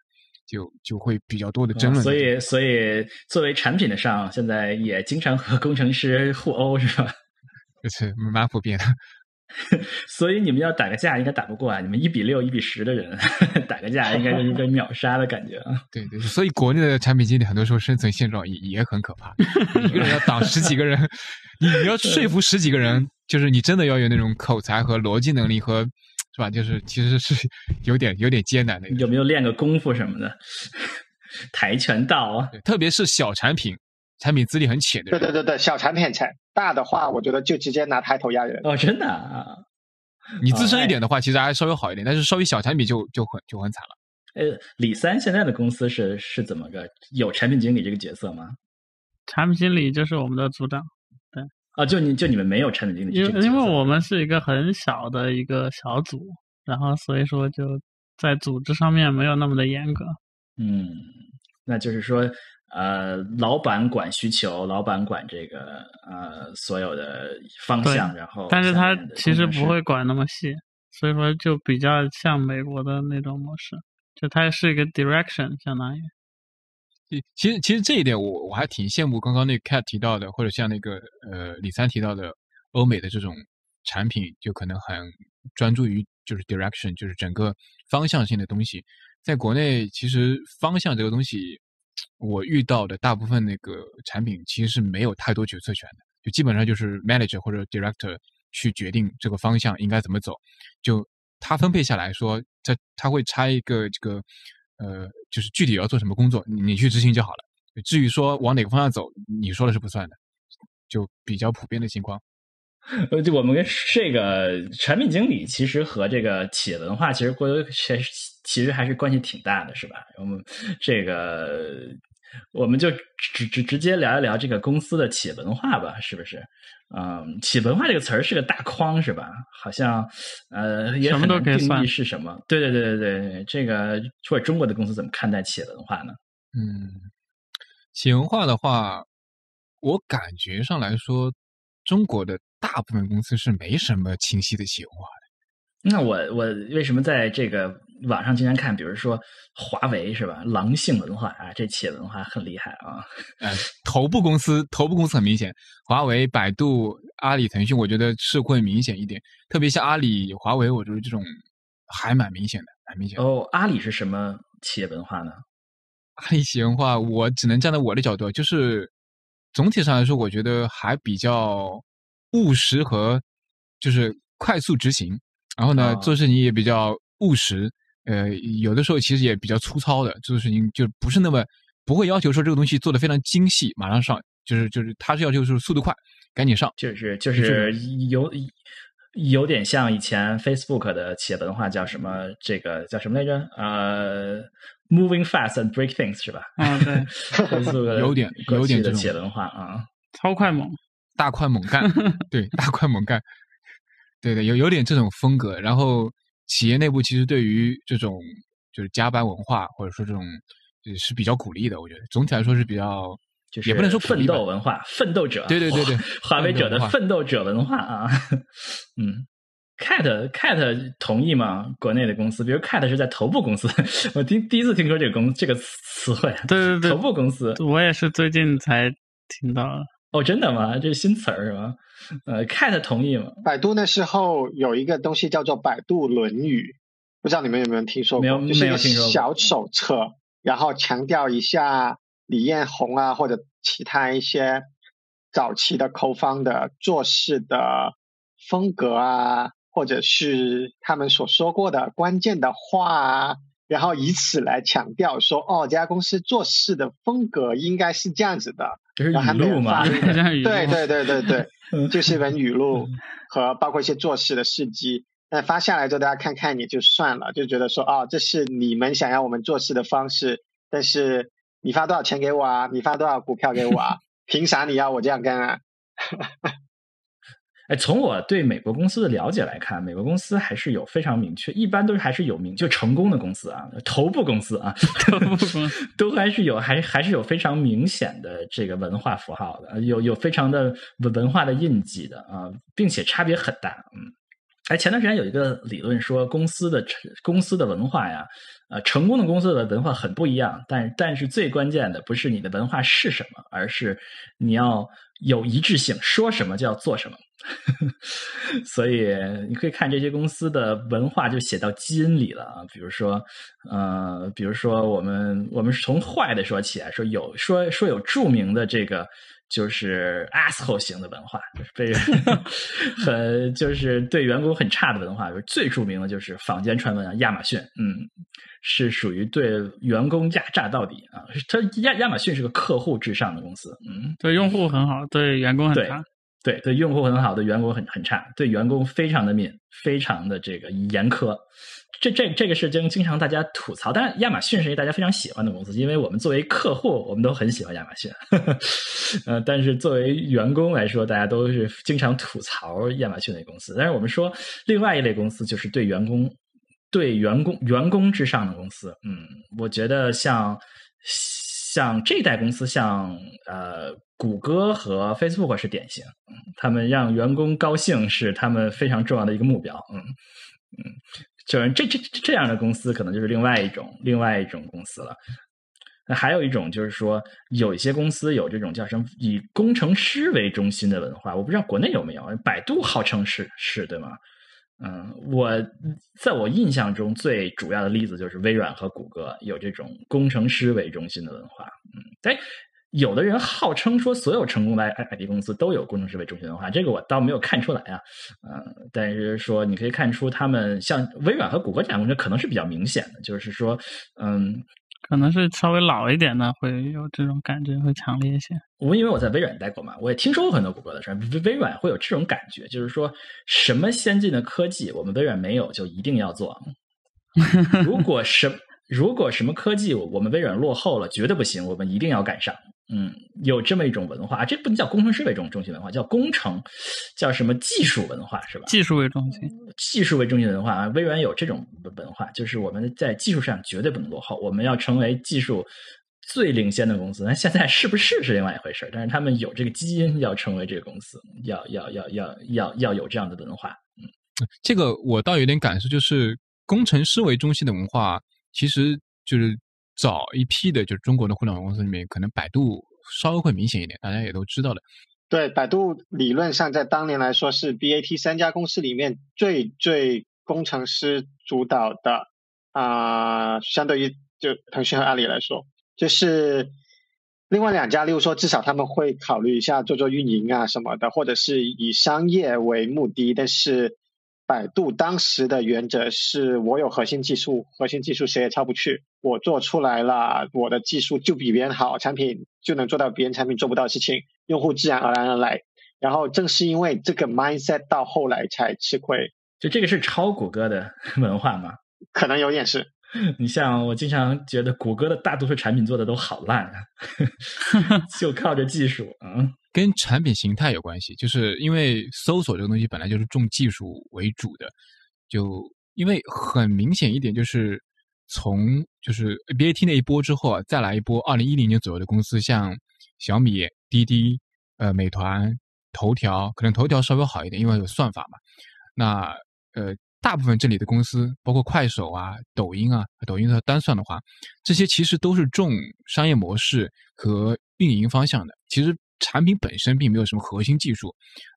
就就会比较多的争论。所以，所以作为产品的上，现在也经常和工程师互殴，是吧？这 是蛮普遍的。所以你们要打个架应该打不过啊！你们一比六、一比十的人打个架，应该是被秒杀的感觉啊！对对，所以国内的产品经理很多时候生存现状也也很可怕，一个人要挡十几个人，你你要说服十几个人，就是你真的要有那种口才和逻辑能力和，是吧？就是其实是有点有点艰难的。有没有练个功夫什么的？跆拳道啊，特别是小产品，产品资历很浅的。对对对对，小产品才大的话，我觉得就直接拿抬头压人。哦，真的啊。你资深一点的话，其实还稍微好一点，但是稍微小产品就就很就很惨了。呃，李三现在的公司是是怎么个有产品经理这个角色吗？产品经理就是我们的组长，对。啊，就你就你们没有产品经理，因为因为我们是一个很小的一个小组，然后所以说就在组织上面没有那么的严格。嗯，那就是说。呃，老板管需求，老板管这个呃所有的方向，然后但是他其实不会管那么细，所以说就比较像美国的那种模式，就它是一个 direction，相当于。其实其实这一点我我还挺羡慕刚刚那个 cat 提到的，或者像那个呃李三提到的欧美的这种产品，就可能很专注于就是 direction，就是整个方向性的东西，在国内其实方向这个东西。我遇到的大部分那个产品其实是没有太多决策权的，就基本上就是 manager 或者 director 去决定这个方向应该怎么走，就他分配下来说，他他会拆一个这个呃，就是具体要做什么工作，你去执行就好了。至于说往哪个方向走，你说了是不算的，就比较普遍的情况。呃，就我们跟这个产品经理其实和这个企业文化其实过其实其实还是关系挺大的，是吧？我们这个我们就直直直接聊一聊这个公司的企业文化吧，是不是？嗯，企业文化这个词儿是个大框，是吧？好像呃也很难定义是什么。对对对对对，这个或者中国的公司怎么看待企业文化呢？嗯，企业文化的话，我感觉上来说，中国的。大部分公司是没什么清晰的企业文化的。那我我为什么在这个网上经常看，比如说华为是吧，狼性文化啊，这企业文化很厉害啊。呃，头部公司，头部公司很明显，华为、百度、阿里、腾讯，我觉得是会明显一点。特别像阿里、华为，我觉得这种还蛮明显的，蛮明显。哦，阿里是什么企业文化呢？阿里企业文化，我只能站在我的角度，就是总体上来说，我觉得还比较。务实和就是快速执行，然后呢，做事情也比较务实，呃，有的时候其实也比较粗糙的，做事情就不是那么不会要求说这个东西做的非常精细，马上上，就是就是他是要求是速度快，赶紧上，就是就是有有点像以前 Facebook 的企业文化叫什么？这个叫什么来着？呃，Moving fast and break things 是吧？啊，对，有点有点这种企业文化啊，超快猛。大快猛干，对，大快猛干，对的，有有点这种风格。然后企业内部其实对于这种就是加班文化，或者说这种是比较鼓励的。我觉得总体来说是比较，就是也不能说奋斗文化，奋斗者，对对对对，华为者的奋斗者文化啊。嗯，Cat Cat 同意吗？国内的公司，比如 Cat 是在头部公司，我第第一次听说这个公这个词汇，对对对，头部公司，我也是最近才听到。哦，真的吗？这是新词儿是吗？呃，Cat 同意吗？百度那时候有一个东西叫做《百度论语》，不知道你们有没有听说过？没有，没有听说过。小手册，然后强调一下李彦宏啊，或者其他一些早期的口方的做事的风格啊，或者是他们所说过的关键的话啊。然后以此来强调说，哦，这家公司做事的风格应该是这样子的。这是语录嘛？对对对对对，就是一本语录和包括一些做事的事迹。那发下来之后，大家看看也就算了，就觉得说，哦，这是你们想要我们做事的方式。但是你发多少钱给我啊？你发多少股票给我啊？凭啥你要我这样干啊？哎，从我对美国公司的了解来看，美国公司还是有非常明确，一般都是还是有明就成功的公司啊，头部公司啊，都还是有还还是有非常明显的这个文化符号的，有有非常的文化的印记的啊，并且差别很大。嗯，哎，前段时间有一个理论说，公司的公司的文化呀，呃，成功的公司的文化很不一样，但但是最关键的不是你的文化是什么，而是你要有一致性，说什么就要做什么。所以你可以看这些公司的文化就写到基因里了啊。比如说，呃，比如说我们我们是从坏的说起啊，说有说说有著名的这个就是 asshole 型的文化，就是被人 很就是对员工很差的文化，就是最著名的就是坊间传闻啊，亚马逊，嗯，是属于对员工压榨到底啊。它亚亚马逊是个客户至上的公司，嗯，对用户很好，对员工很差。对对，用户很好，对员工很很差，对员工非常的敏，非常的这个严苛。这这这个是经经常大家吐槽，但是亚马逊是一个大家非常喜欢的公司，因为我们作为客户，我们都很喜欢亚马逊。呃，但是作为员工来说，大家都是经常吐槽亚马逊的公司。但是我们说，另外一类公司就是对员工、对员工、员工至上的公司。嗯，我觉得像像这一代公司，像呃。谷歌和 Facebook 是典型，他们让员工高兴是他们非常重要的一个目标，嗯嗯，就是这这这样的公司可能就是另外一种另外一种公司了。那还有一种就是说，有一些公司有这种叫什么以工程师为中心的文化，我不知道国内有没有，百度号称是是对吗？嗯，我在我印象中最主要的例子就是微软和谷歌有这种工程师为中心的文化，嗯，哎。有的人号称说，所有成功的 I I T 公司都有工程师为中心文化，这个我倒没有看出来啊，嗯，但是说你可以看出，他们像微软和谷歌这两个公司可能是比较明显的，就是说，嗯，可能是稍微老一点的会有这种感觉，会强烈一些。我因为我在微软待过嘛，我也听说过很多谷歌的事儿，微微软会有这种感觉，就是说什么先进的科技我们微软没有，就一定要做。如果什如果什么科技我们微软落后了，绝对不行，我们一定要赶上。嗯，有这么一种文化，这不能叫工程师为中中心文化，叫工程，叫什么技术文化是吧？技术为中心，技术为中心的文化啊，微软有这种文化，就是我们在技术上绝对不能落后，我们要成为技术最领先的公司。那现在是不是是另外一回事？但是他们有这个基因，要成为这个公司，要要要要要要有这样的文化。嗯，这个我倒有点感受，就是工程师为中心的文化，其实就是。早一批的，就是中国的互联网公司里面，可能百度稍微会明显一点，大家也都知道的。对，百度理论上在当年来说是 BAT 三家公司里面最最工程师主导的啊，相对于就腾讯和阿里来说，就是另外两家，例如说至少他们会考虑一下做做运营啊什么的，或者是以商业为目的，但是。百度当时的原则是我有核心技术，核心技术谁也超不去。我做出来了，我的技术就比别人好，产品就能做到别人产品做不到的事情，用户自然而然而来。然后正是因为这个 mindset 到后来才吃亏。就这个是超谷歌的 文化吗？可能有点是。你像我经常觉得谷歌的大多数产品做的都好烂啊，就靠着技术啊。跟产品形态有关系，就是因为搜索这个东西本来就是重技术为主的，就因为很明显一点，就是从就是 BAT 那一波之后啊，再来一波二零一零年左右的公司，像小米、滴滴、呃美团、头条，可能头条稍微好一点，因为有算法嘛。那呃，大部分这里的公司，包括快手啊、抖音啊，抖音的单算的话，这些其实都是重商业模式和运营方向的，其实。产品本身并没有什么核心技术，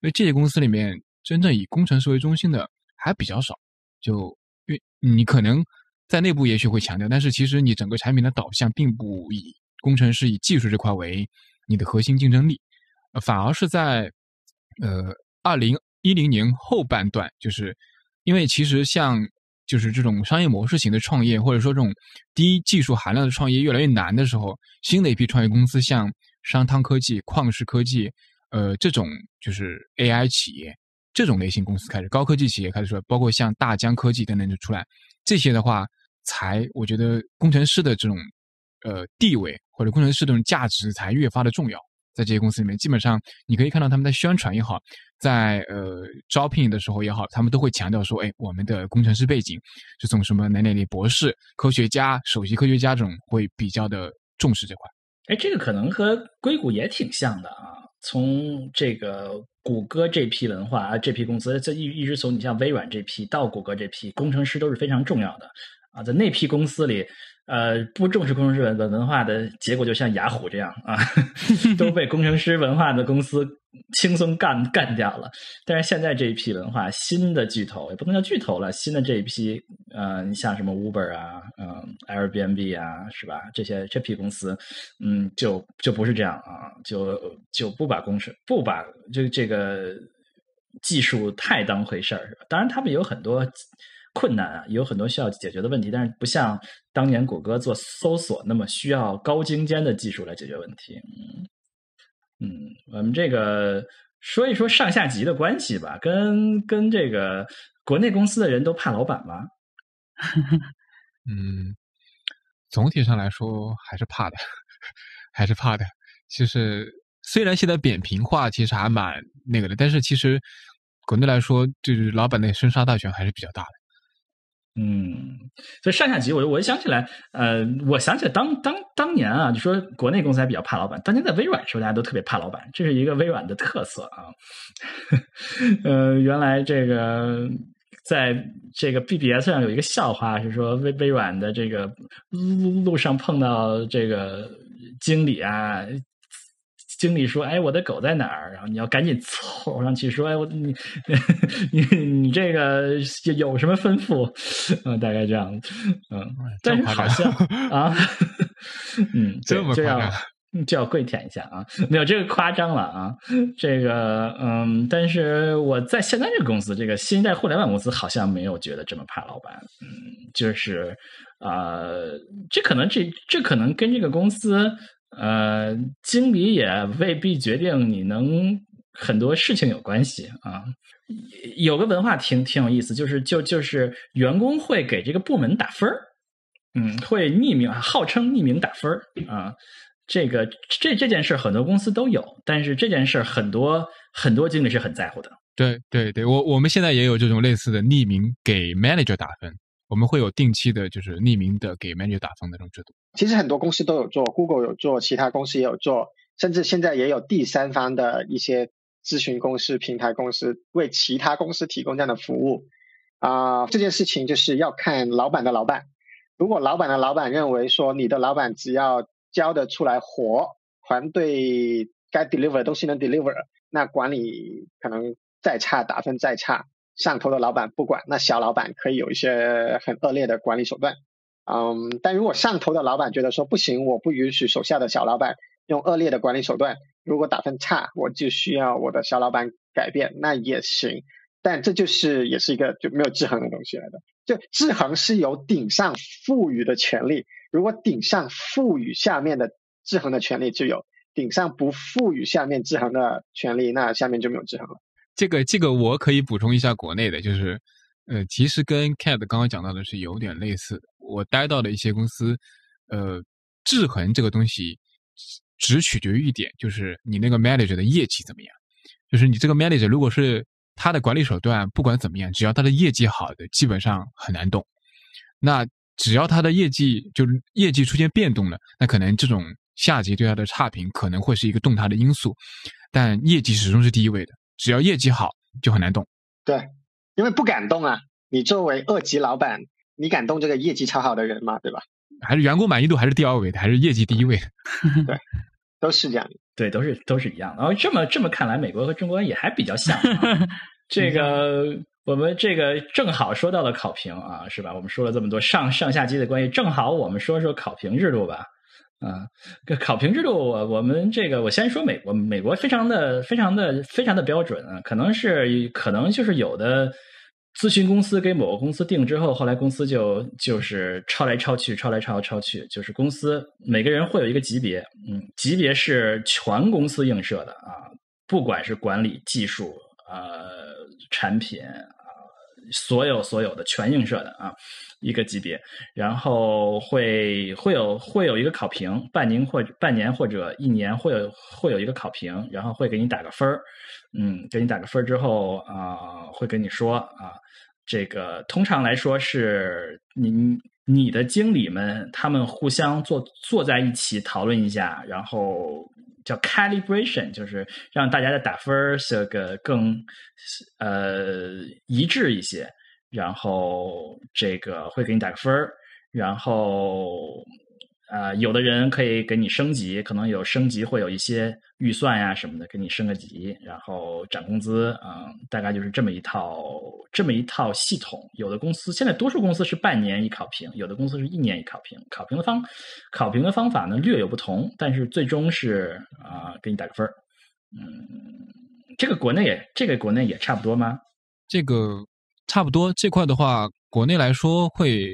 因为这些公司里面真正以工程师为中心的还比较少。就因为你可能在内部也许会强调，但是其实你整个产品的导向并不以工程师以技术这块为你的核心竞争力，反而是在呃二零一零年后半段，就是因为其实像就是这种商业模式型的创业，或者说这种低技术含量的创业越来越难的时候，新的一批创业公司像。商汤科技、旷视科技，呃，这种就是 AI 企业这种类型公司开始，高科技企业开始出来，包括像大疆科技等等就出来。这些的话，才我觉得工程师的这种呃地位或者工程师这种价值才越发的重要。在这些公司里面，基本上你可以看到他们在宣传也好，在呃招聘的时候也好，他们都会强调说：“哎，我们的工程师背景是从什么哪哪哪博士、科学家、首席科学家这种，会比较的重视这块。”哎，这个可能和硅谷也挺像的啊。从这个谷歌这批文化啊，这批公司，这一一直从你像微软这批到谷歌这批，工程师都是非常重要的啊，在那批公司里，呃，不重视工程师文文化的结果，就像雅虎这样啊，都被工程师文化的公司轻松干干掉了。但是现在这一批文化，新的巨头也不能叫巨头了，新的这一批，呃，你像什么 Uber 啊，嗯，Airbnb 啊，是吧？这些这批公司，嗯，就就不是这样啊，就就不把工程不把这这个技术太当回事儿，当然，他们有很多。困难啊，有很多需要解决的问题，但是不像当年谷歌做搜索那么需要高精尖的技术来解决问题。嗯，我们这个说一说上下级的关系吧，跟跟这个国内公司的人都怕老板吗？嗯，总体上来说还是怕的，还是怕的。其实虽然现在扁平化其实还蛮那个的，但是其实国内来说，就是老板的生杀大权还是比较大的。嗯，所以上下级，我我想起来，呃，我想起来当当当年啊，就说国内公司还比较怕老板，当年在微软时候，大家都特别怕老板，这是一个微软的特色啊。呃，原来这个在这个 BBS 上有一个笑话，是说微微软的这个路路上碰到这个经理啊。经理说：“哎，我的狗在哪儿？”然后你要赶紧凑上去说：“哎，我你你你这个有什么吩咐？”嗯，大概这样。嗯，但是好像啊，嗯，这么就要就要跪舔一下啊，没有这个夸张了啊。这个嗯，但是我在现在这个公司，这个新一代互联网公司，好像没有觉得这么怕老板。嗯，就是啊，这可能这这可能跟这个公司。呃，经理也未必决定你能很多事情有关系啊。有个文化挺挺有意思，就是就就是员工会给这个部门打分儿，嗯，会匿名，号称匿名打分啊。这个这这件事很多公司都有，但是这件事很多很多经理是很在乎的。对对对，我我们现在也有这种类似的匿名给 manager 打分。我们会有定期的，就是匿名的给 manager 打分的这种制度。其实很多公司都有做，Google 有做，其他公司也有做，甚至现在也有第三方的一些咨询公司、平台公司为其他公司提供这样的服务。啊，这件事情就是要看老板的老板。如果老板的老板认为说你的老板只要交得出来活，团队该 deliver 的东西能 deliver，那管理可能再差，打分再差。上头的老板不管，那小老板可以有一些很恶劣的管理手段，嗯，但如果上头的老板觉得说不行，我不允许手下的小老板用恶劣的管理手段，如果打分差，我就需要我的小老板改变，那也行，但这就是也是一个就没有制衡的东西来的，就制衡是由顶上赋予的权利，如果顶上赋予下面的制衡的权利就有，顶上不赋予下面制衡的权利，那下面就没有制衡了。这个这个我可以补充一下，国内的就是，呃，其实跟 Cat 刚刚讲到的是有点类似的。我待到的一些公司，呃，制衡这个东西只取决于一点，就是你那个 manager 的业绩怎么样。就是你这个 manager 如果是他的管理手段不管怎么样，只要他的业绩好的，基本上很难动。那只要他的业绩就是业绩出现变动了，那可能这种下级对他的差评可能会是一个动他的因素，但业绩始终是第一位的。只要业绩好，就很难动。对，因为不敢动啊。你作为二级老板，你敢动这个业绩超好的人吗？对吧？还是员工满意度还是第二位的，还是业绩第一位的？对，都是这样。对，都是都是一样。然后这么这么看来，美国和中国也还比较像。这个我们这个正好说到了考评啊，是吧？我们说了这么多上上下级的关系，正好我们说说考评制度吧。啊，考评制度，我我们这个，我先说美国，美国非常的非常的非常的标准啊，可能是可能就是有的咨询公司给某个公司定之后，后来公司就就是抄来抄去，抄来抄抄去，就是公司每个人会有一个级别，嗯，级别是全公司映射的啊，不管是管理、技术、呃，产品啊，所有所有的全映射的啊。一个级别，然后会会有会有一个考评，半年或半年或者一年会有会有一个考评，然后会给你打个分儿，嗯，给你打个分儿之后啊，会跟你说啊，这个通常来说是你你的经理们他们互相坐坐在一起讨论一下，然后叫 calibration，就是让大家的打分儿这个更呃一致一些。然后这个会给你打个分儿，然后。呃，有的人可以给你升级，可能有升级会有一些预算呀什么的，给你升个级，然后涨工资，嗯，大概就是这么一套这么一套系统。有的公司现在多数公司是半年一考评，有的公司是一年一考评。考评的方考评的方法呢略有不同，但是最终是啊给你打个分儿。嗯，这个国内也这个国内也差不多吗？这个差不多这块的话，国内来说会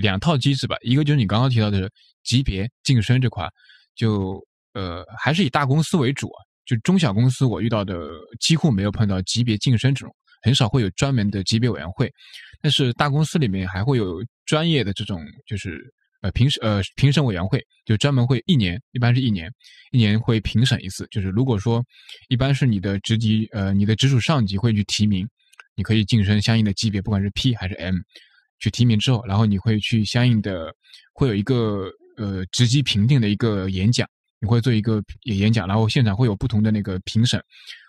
两套机制吧，一个就是你刚刚提到的。级别晋升这块，就呃还是以大公司为主啊。就中小公司，我遇到的几乎没有碰到级别晋升这种，很少会有专门的级别委员会。但是大公司里面还会有专业的这种，就是呃评审呃评审委员会，就专门会一年，一般是一年，一年会评审一次。就是如果说一般是你的职级呃你的直属上级会去提名，你可以晋升相应的级别，不管是 P 还是 M，去提名之后，然后你会去相应的会有一个。呃，职级评定的一个演讲，你会做一个演讲，然后现场会有不同的那个评审，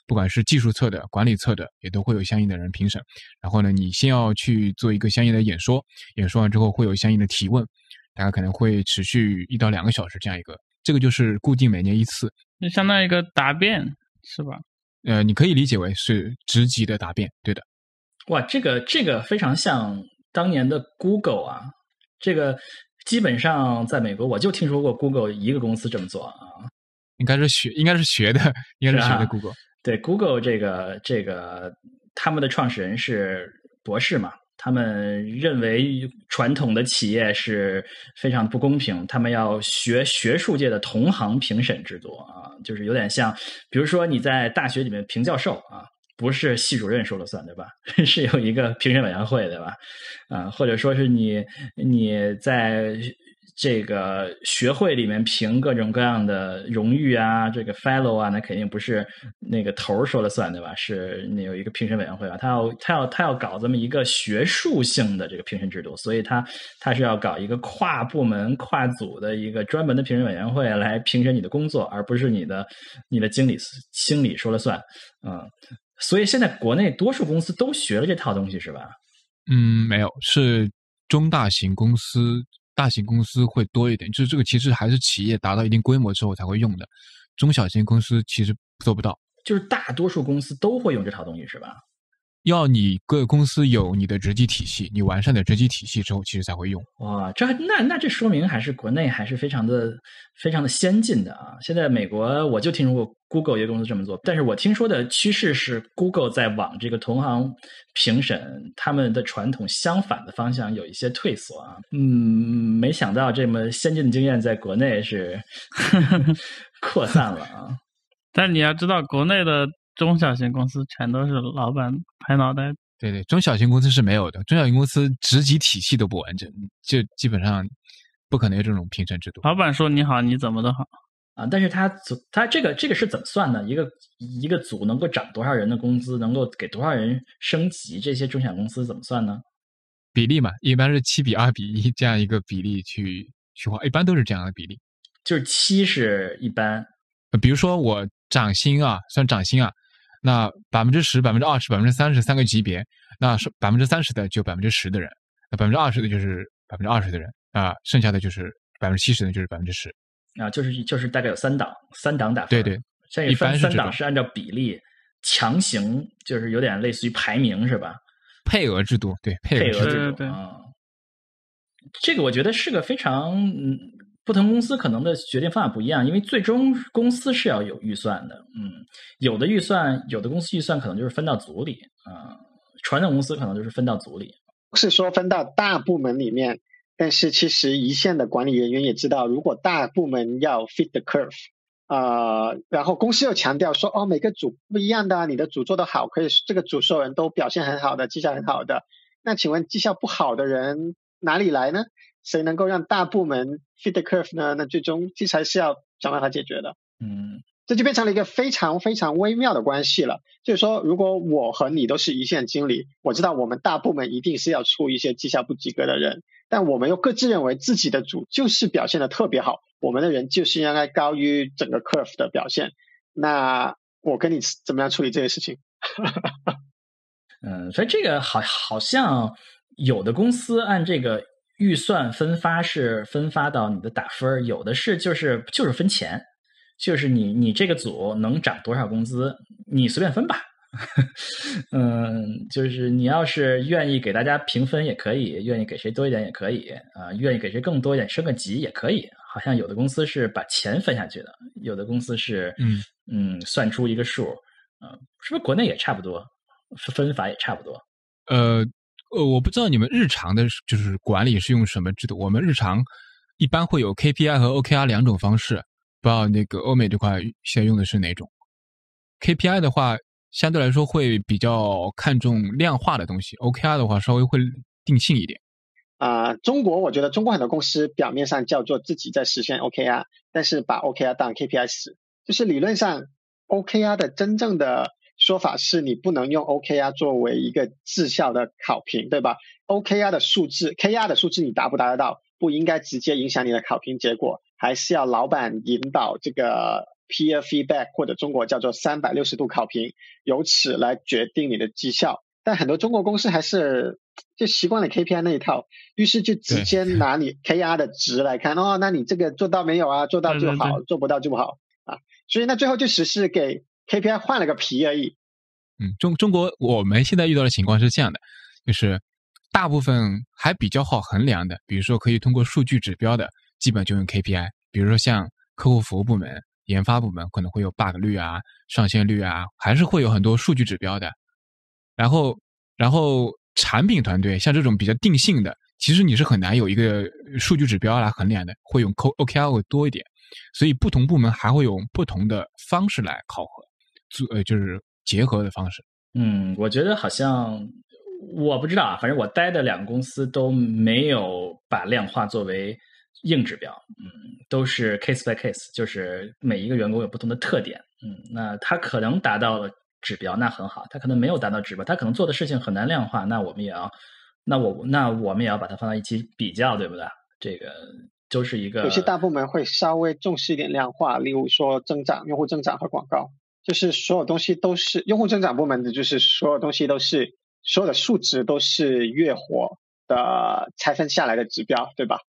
不管是技术侧的、管理侧的，也都会有相应的人评审。然后呢，你先要去做一个相应的演说，演说完之后会有相应的提问，大概可能会持续一到两个小时这样一个，这个就是固定每年一次，就相当于一个答辩是吧？呃，你可以理解为是职级的答辩，对的。哇，这个这个非常像当年的 Google 啊，这个。基本上在美国，我就听说过 Google 一个公司这么做啊，应该是学，应该是学的，应该是学的 Google。对 Google 这个这个，他们的创始人是博士嘛，他们认为传统的企业是非常不公平，他们要学学术界的同行评审制度啊，就是有点像，比如说你在大学里面评教授啊。不是系主任说了算，对吧？是有一个评审委员会，对吧？啊，或者说是你你在这个学会里面评各种各样的荣誉啊，这个 fellow 啊，那肯定不是那个头说了算，对吧？是你有一个评审委员会吧？他要他要他要搞这么一个学术性的这个评审制度，所以他他是要搞一个跨部门跨组的一个专门的评审委员会来评审你的工作，而不是你的你的经理经理说了算，嗯。所以现在国内多数公司都学了这套东西，是吧？嗯，没有，是中大型公司、大型公司会多一点。就是这个其实还是企业达到一定规模之后才会用的，中小型公司其实做不到。就是大多数公司都会用这套东西，是吧？要你各个公司有你的职级体系，你完善的职级体系之后，其实才会用。哇，这那那这说明还是国内还是非常的非常的先进的啊！现在美国我就听说过 Google 一个公司这么做，但是我听说的趋势是 Google 在往这个同行评审他们的传统相反的方向有一些退缩啊。嗯，没想到这么先进的经验在国内是 扩散了啊！但你要知道，国内的。中小型公司全都是老板拍脑袋。对对，中小型公司是没有的，中小型公司职级体系都不完整，就基本上不可能有这种评审制度。老板说你好，你怎么都好啊？但是他组他这个这个是怎么算呢？一个一个组能够涨多少人的工资，能够给多少人升级？这些中小公司怎么算呢？比例嘛，一般是七比二比一这样一个比例去去划，一般都是这样的比例。就是七是一般，比如说我涨薪啊，算涨薪啊。那百分之十、百分之二十、百分之三十三个级别，那是百分之三十的就百分之十的人，那百分之二十的就是百分之二十的人啊，剩下的就是百分之七十的就是百分之十啊，就是就是大概有三档，三档打分。对对，一般三档是按照比例强行，就是有点类似于排名是吧？配额制度，对配额制度啊，这个我觉得是个非常嗯。不同公司可能的决定方法不一样，因为最终公司是要有预算的。嗯，有的预算，有的公司预算可能就是分到组里啊。传统公司可能就是分到组里，是说分到大部门里面。但是其实一线的管理人员也知道，如果大部门要 fit the curve 啊，然后公司又强调说，哦，每个组不一样的，你的组做得好，可以这个组所有人都表现很好的，绩效很好的。那请问绩效不好的人哪里来呢？谁能够让大部门 fit the curve 呢？那最终这才是要想办法解决的。嗯，这就变成了一个非常非常微妙的关系了。就是说，如果我和你都是一线经理，我知道我们大部门一定是要出一些绩效不及格的人，但我们又各自认为自己的组就是表现的特别好，我们的人就是应该高于整个 curve 的表现。那我跟你怎么样处理这个事情？嗯，所以这个好好像有的公司按这个。预算分发是分发到你的打分，有的是就是就是分钱，就是你你这个组能涨多少工资，你随便分吧。嗯，就是你要是愿意给大家评分也可以，愿意给谁多一点也可以啊，愿意给谁更多一点升个级也可以。好像有的公司是把钱分下去的，有的公司是嗯嗯算出一个数，啊，是不是国内也差不多，分法也差不多？呃呃，我不知道你们日常的就是管理是用什么制度。我们日常一般会有 KPI 和 OKR 两种方式，不知道那个欧美这块现在用的是哪种？KPI 的话。相对来说会比较看重量化的东西，OKR 的话稍微会定性一点。啊，中国我觉得中国很多公司表面上叫做自己在实现 OKR，但是把 OKR 当 KPI 使，就是理论上 OKR 的真正的说法是你不能用 OKR 作为一个绩效的考评，对吧？OKR 的数字，KR 的数字你达不达得到，不应该直接影响你的考评结果，还是要老板引导这个。Peer feedback 或者中国叫做三百六十度考评，由此来决定你的绩效。但很多中国公司还是就习惯了 KPI 那一套，于是就直接拿你 KR 的值来看哦，那你这个做到没有啊？做到就好，做不到就不好啊。所以那最后就只是给 KPI 换了个皮而已。嗯，中中国我们现在遇到的情况是这样的，就是大部分还比较好衡量的，比如说可以通过数据指标的，基本就用 KPI。比如说像客户服务部门。研发部门可能会有 bug 率啊、上线率啊，还是会有很多数据指标的。然后，然后产品团队像这种比较定性的，其实你是很难有一个数据指标来衡量的，会用 O K R 会多一点。所以不同部门还会用不同的方式来考核，做呃就是结合的方式。嗯，我觉得好像我不知道啊，反正我待的两个公司都没有把量化作为。硬指标，嗯，都是 case by case，就是每一个员工有不同的特点，嗯，那他可能达到了指标，那很好；他可能没有达到指标，他可能做的事情很难量化，那我们也要，那我那我们也要把它放到一起比较，对不对？这个就是一个。有些大部门会稍微重视一点量化，例如说增长、用户增长和广告，就是所有东西都是用户增长部门的，就是所有东西都是所有的数值都是月活的拆分下来的指标，对吧？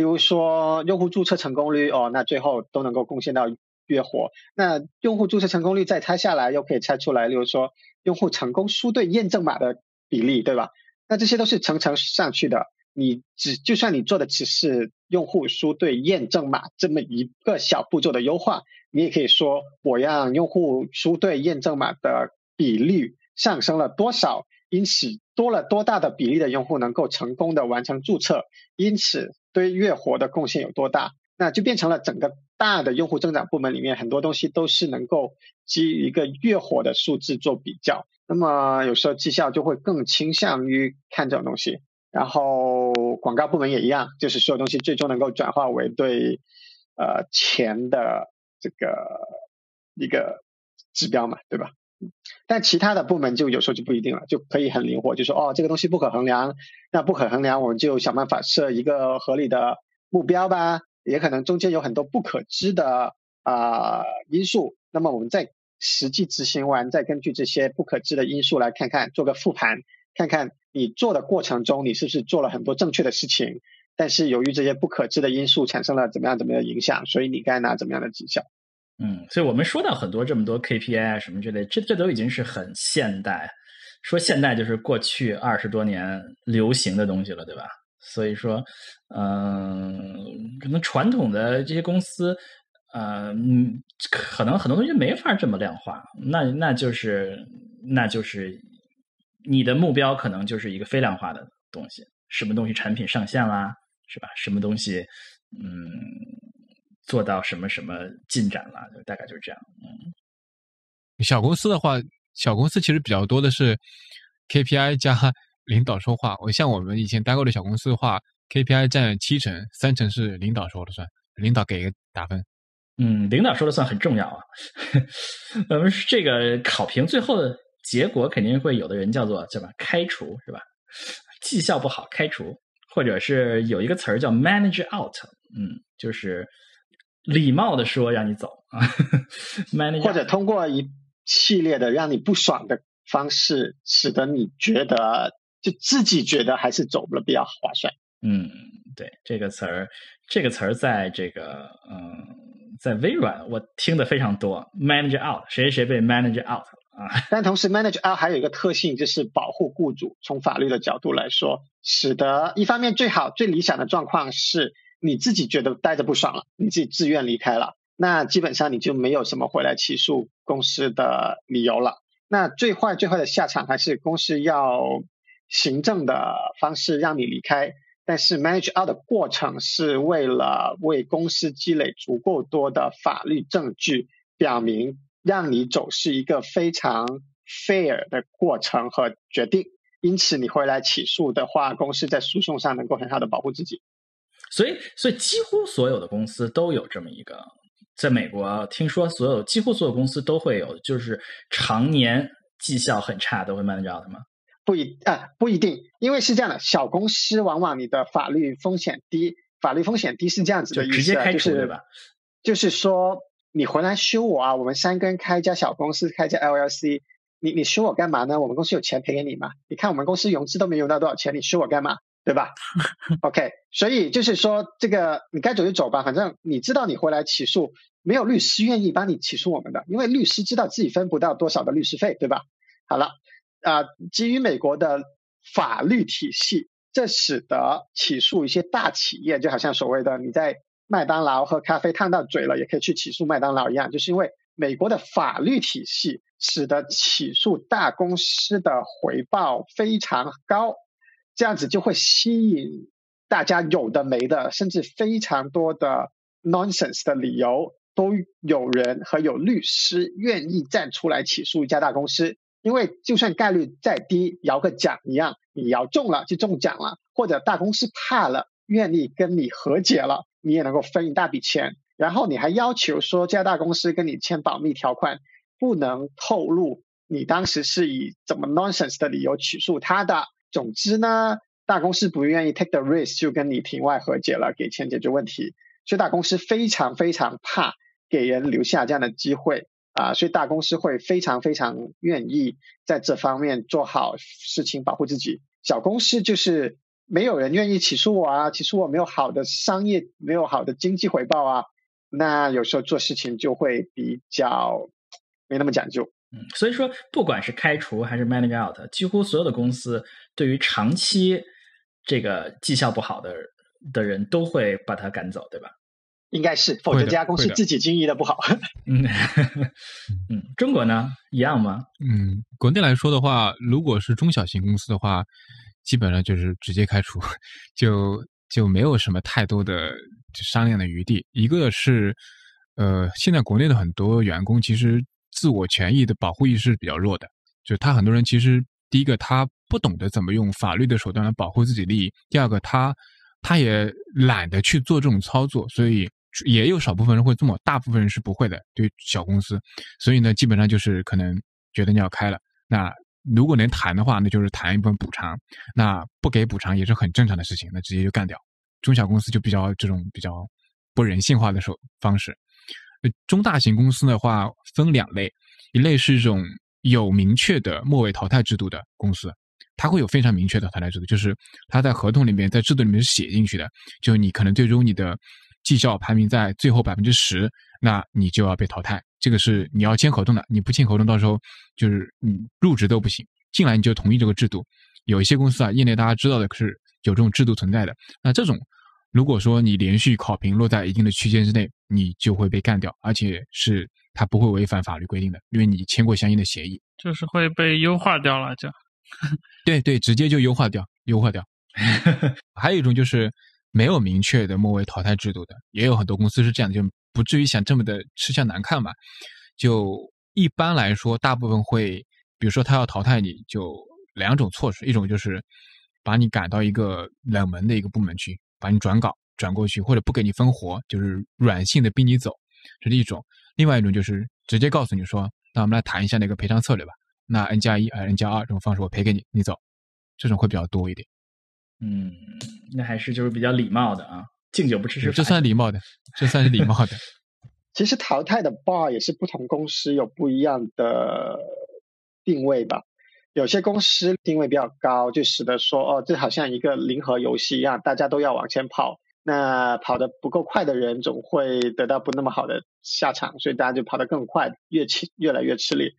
比如说用户注册成功率哦，那最后都能够贡献到月活。那用户注册成功率再拆下来，又可以拆出来，例如说用户成功输对验证码的比例，对吧？那这些都是层层上去的。你只就算你做的只是用户输对验证码这么一个小步骤的优化，你也可以说我让用户输对验证码的比率上升了多少，因此多了多大的比例的用户能够成功的完成注册，因此。对月活的贡献有多大？那就变成了整个大的用户增长部门里面很多东西都是能够基于一个月活的数字做比较。那么有时候绩效就会更倾向于看这种东西。然后广告部门也一样，就是所有东西最终能够转化为对呃钱的这个一个指标嘛，对吧？但其他的部门就有时候就不一定了，就可以很灵活，就说哦，这个东西不可衡量，那不可衡量，我们就想办法设一个合理的目标吧。也可能中间有很多不可知的啊因素，那么我们再实际执行完，再根据这些不可知的因素来看看，做个复盘，看看你做的过程中你是不是做了很多正确的事情，但是由于这些不可知的因素产生了怎么样怎么样的影响，所以你该拿怎么样的绩效。嗯，所以我们说到很多这么多 KPI 啊什么之类，这这都已经是很现代。说现代就是过去二十多年流行的东西了，对吧？所以说，嗯，可能传统的这些公司，嗯，可能很多东西没法这么量化。那那就是那就是你的目标可能就是一个非量化的东西，什么东西产品上线啦，是吧？什么东西，嗯。做到什么什么进展了？就大概就是这样。嗯，小公司的话，小公司其实比较多的是 KPI 加 领导说话。我像我们以前待过的小公司的话，KPI 占七成，三成是领导说了算，领导给一个打分。嗯，领导说了算很重要啊。我们这个考评最后的结果肯定会有的人叫做叫什么开除是吧？绩效不好开除，或者是有一个词儿叫 manage out。嗯，就是。礼貌的说让你走啊，或者通过一系列的让你不爽的方式，使得你觉得就自己觉得还是走了比较划算。嗯，对，这个词儿，这个词儿在这个嗯，在微软我听的非常多，manage out，谁谁谁被 manage out 啊。但同时，manage out 还有一个特性，就是保护雇主。从法律的角度来说，使得一方面最好、最理想的状况是你自己觉得待着不爽了，你自己自愿离开了，那基本上你就没有什么回来起诉公司的理由了。那最坏、最坏的下场还是公司要行政的方式让你离开。但是 manage out 的过程是为了为公司积累足够多的法律证据，表明让你走是一个非常 fair 的过程和决定。因此，你回来起诉的话，公司在诉讼上能够很好的保护自己。所以，所以几乎所有的公司都有这么一个，在美国听说所有几乎所有公司都会有，就是常年绩效很差都会 manage out 吗？不一啊，不一定，因为是这样的，小公司往往你的法律风险低，法律风险低是这样子的意思，直接开除对吧？就是说你回来修我啊，我们三根开一家小公司，开一家 LLC，你你修我干嘛呢？我们公司有钱赔给你吗？你看我们公司融资都没融到多少钱，你修我干嘛？对吧？OK，所以就是说这个你该走就走吧，反正你知道你回来起诉，没有律师愿意帮你起诉我们的，因为律师知道自己分不到多少的律师费，对吧？好了。啊，基于美国的法律体系，这使得起诉一些大企业，就好像所谓的你在麦当劳喝咖啡烫到嘴了，也可以去起诉麦当劳一样，就是因为美国的法律体系使得起诉大公司的回报非常高，这样子就会吸引大家有的没的，甚至非常多的 nonsense 的理由，都有人和有律师愿意站出来起诉一家大公司。因为就算概率再低，摇个奖一样，你摇中了就中奖了，或者大公司怕了，愿意跟你和解了，你也能够分一大笔钱。然后你还要求说，这家大公司跟你签保密条款，不能透露你当时是以怎么 nonsense 的理由起诉他的。总之呢，大公司不愿意 take the risk 就跟你庭外和解了，给钱解决问题。所以大公司非常非常怕给人留下这样的机会。啊，所以大公司会非常非常愿意在这方面做好事情，保护自己。小公司就是没有人愿意起诉我啊，起诉我没有好的商业，没有好的经济回报啊。那有时候做事情就会比较没那么讲究。嗯，所以说不管是开除还是 manage out，几乎所有的公司对于长期这个绩效不好的的人都会把他赶走，对吧？应该是，否则这家公司自己经营的不好。嗯嗯，中国呢一样吗？嗯，国内来说的话，如果是中小型公司的话，基本上就是直接开除，就就没有什么太多的商量的余地。一个是，呃，现在国内的很多员工其实自我权益的保护意识比较弱的，就他很多人其实第一个他不懂得怎么用法律的手段来保护自己利益，第二个他他也懒得去做这种操作，所以。也有少部分人会这么，大部分人是不会的。对小公司，所以呢，基本上就是可能觉得你要开了，那如果能谈的话，那就是谈一部分补偿；那不给补偿也是很正常的事情，那直接就干掉。中小公司就比较这种比较不人性化的手方式。中大型公司的话分两类，一类是一种有明确的末位淘汰制度的公司，它会有非常明确的淘汰制度，就是它在合同里面在制度里面是写进去的，就你可能最终你的。绩效排名在最后百分之十，那你就要被淘汰。这个是你要签合同的，你不签合同，到时候就是你入职都不行。进来你就同意这个制度。有一些公司啊，业内大家知道的是有这种制度存在的。那这种，如果说你连续考评落在一定的区间之内，你就会被干掉，而且是他不会违反法律规定的，因为你签过相应的协议。就是会被优化掉了，就 对对，直接就优化掉，优化掉。还有一种就是。没有明确的末位淘汰制度的，也有很多公司是这样的，就不至于想这么的吃相难看吧。就一般来说，大部分会，比如说他要淘汰你，就两种措施，一种就是把你赶到一个冷门的一个部门去，把你转岗转过去，或者不给你分活，就是软性的逼你走，这是一种。另外一种就是直接告诉你说，那我们来谈一下那个赔偿策略吧。那 N 加一还是 N 加二这种方式，我赔给你，你走，这种会比较多一点。嗯，那还是就是比较礼貌的啊，敬酒不吃吃这算礼貌的，这算是礼貌的。其实淘汰的 bar 也是不同公司有不一样的定位吧。有些公司定位比较高，就使得说哦，这好像一个零和游戏一样，大家都要往前跑。那跑得不够快的人，总会得到不那么好的下场，所以大家就跑得更快，越吃越来越吃力。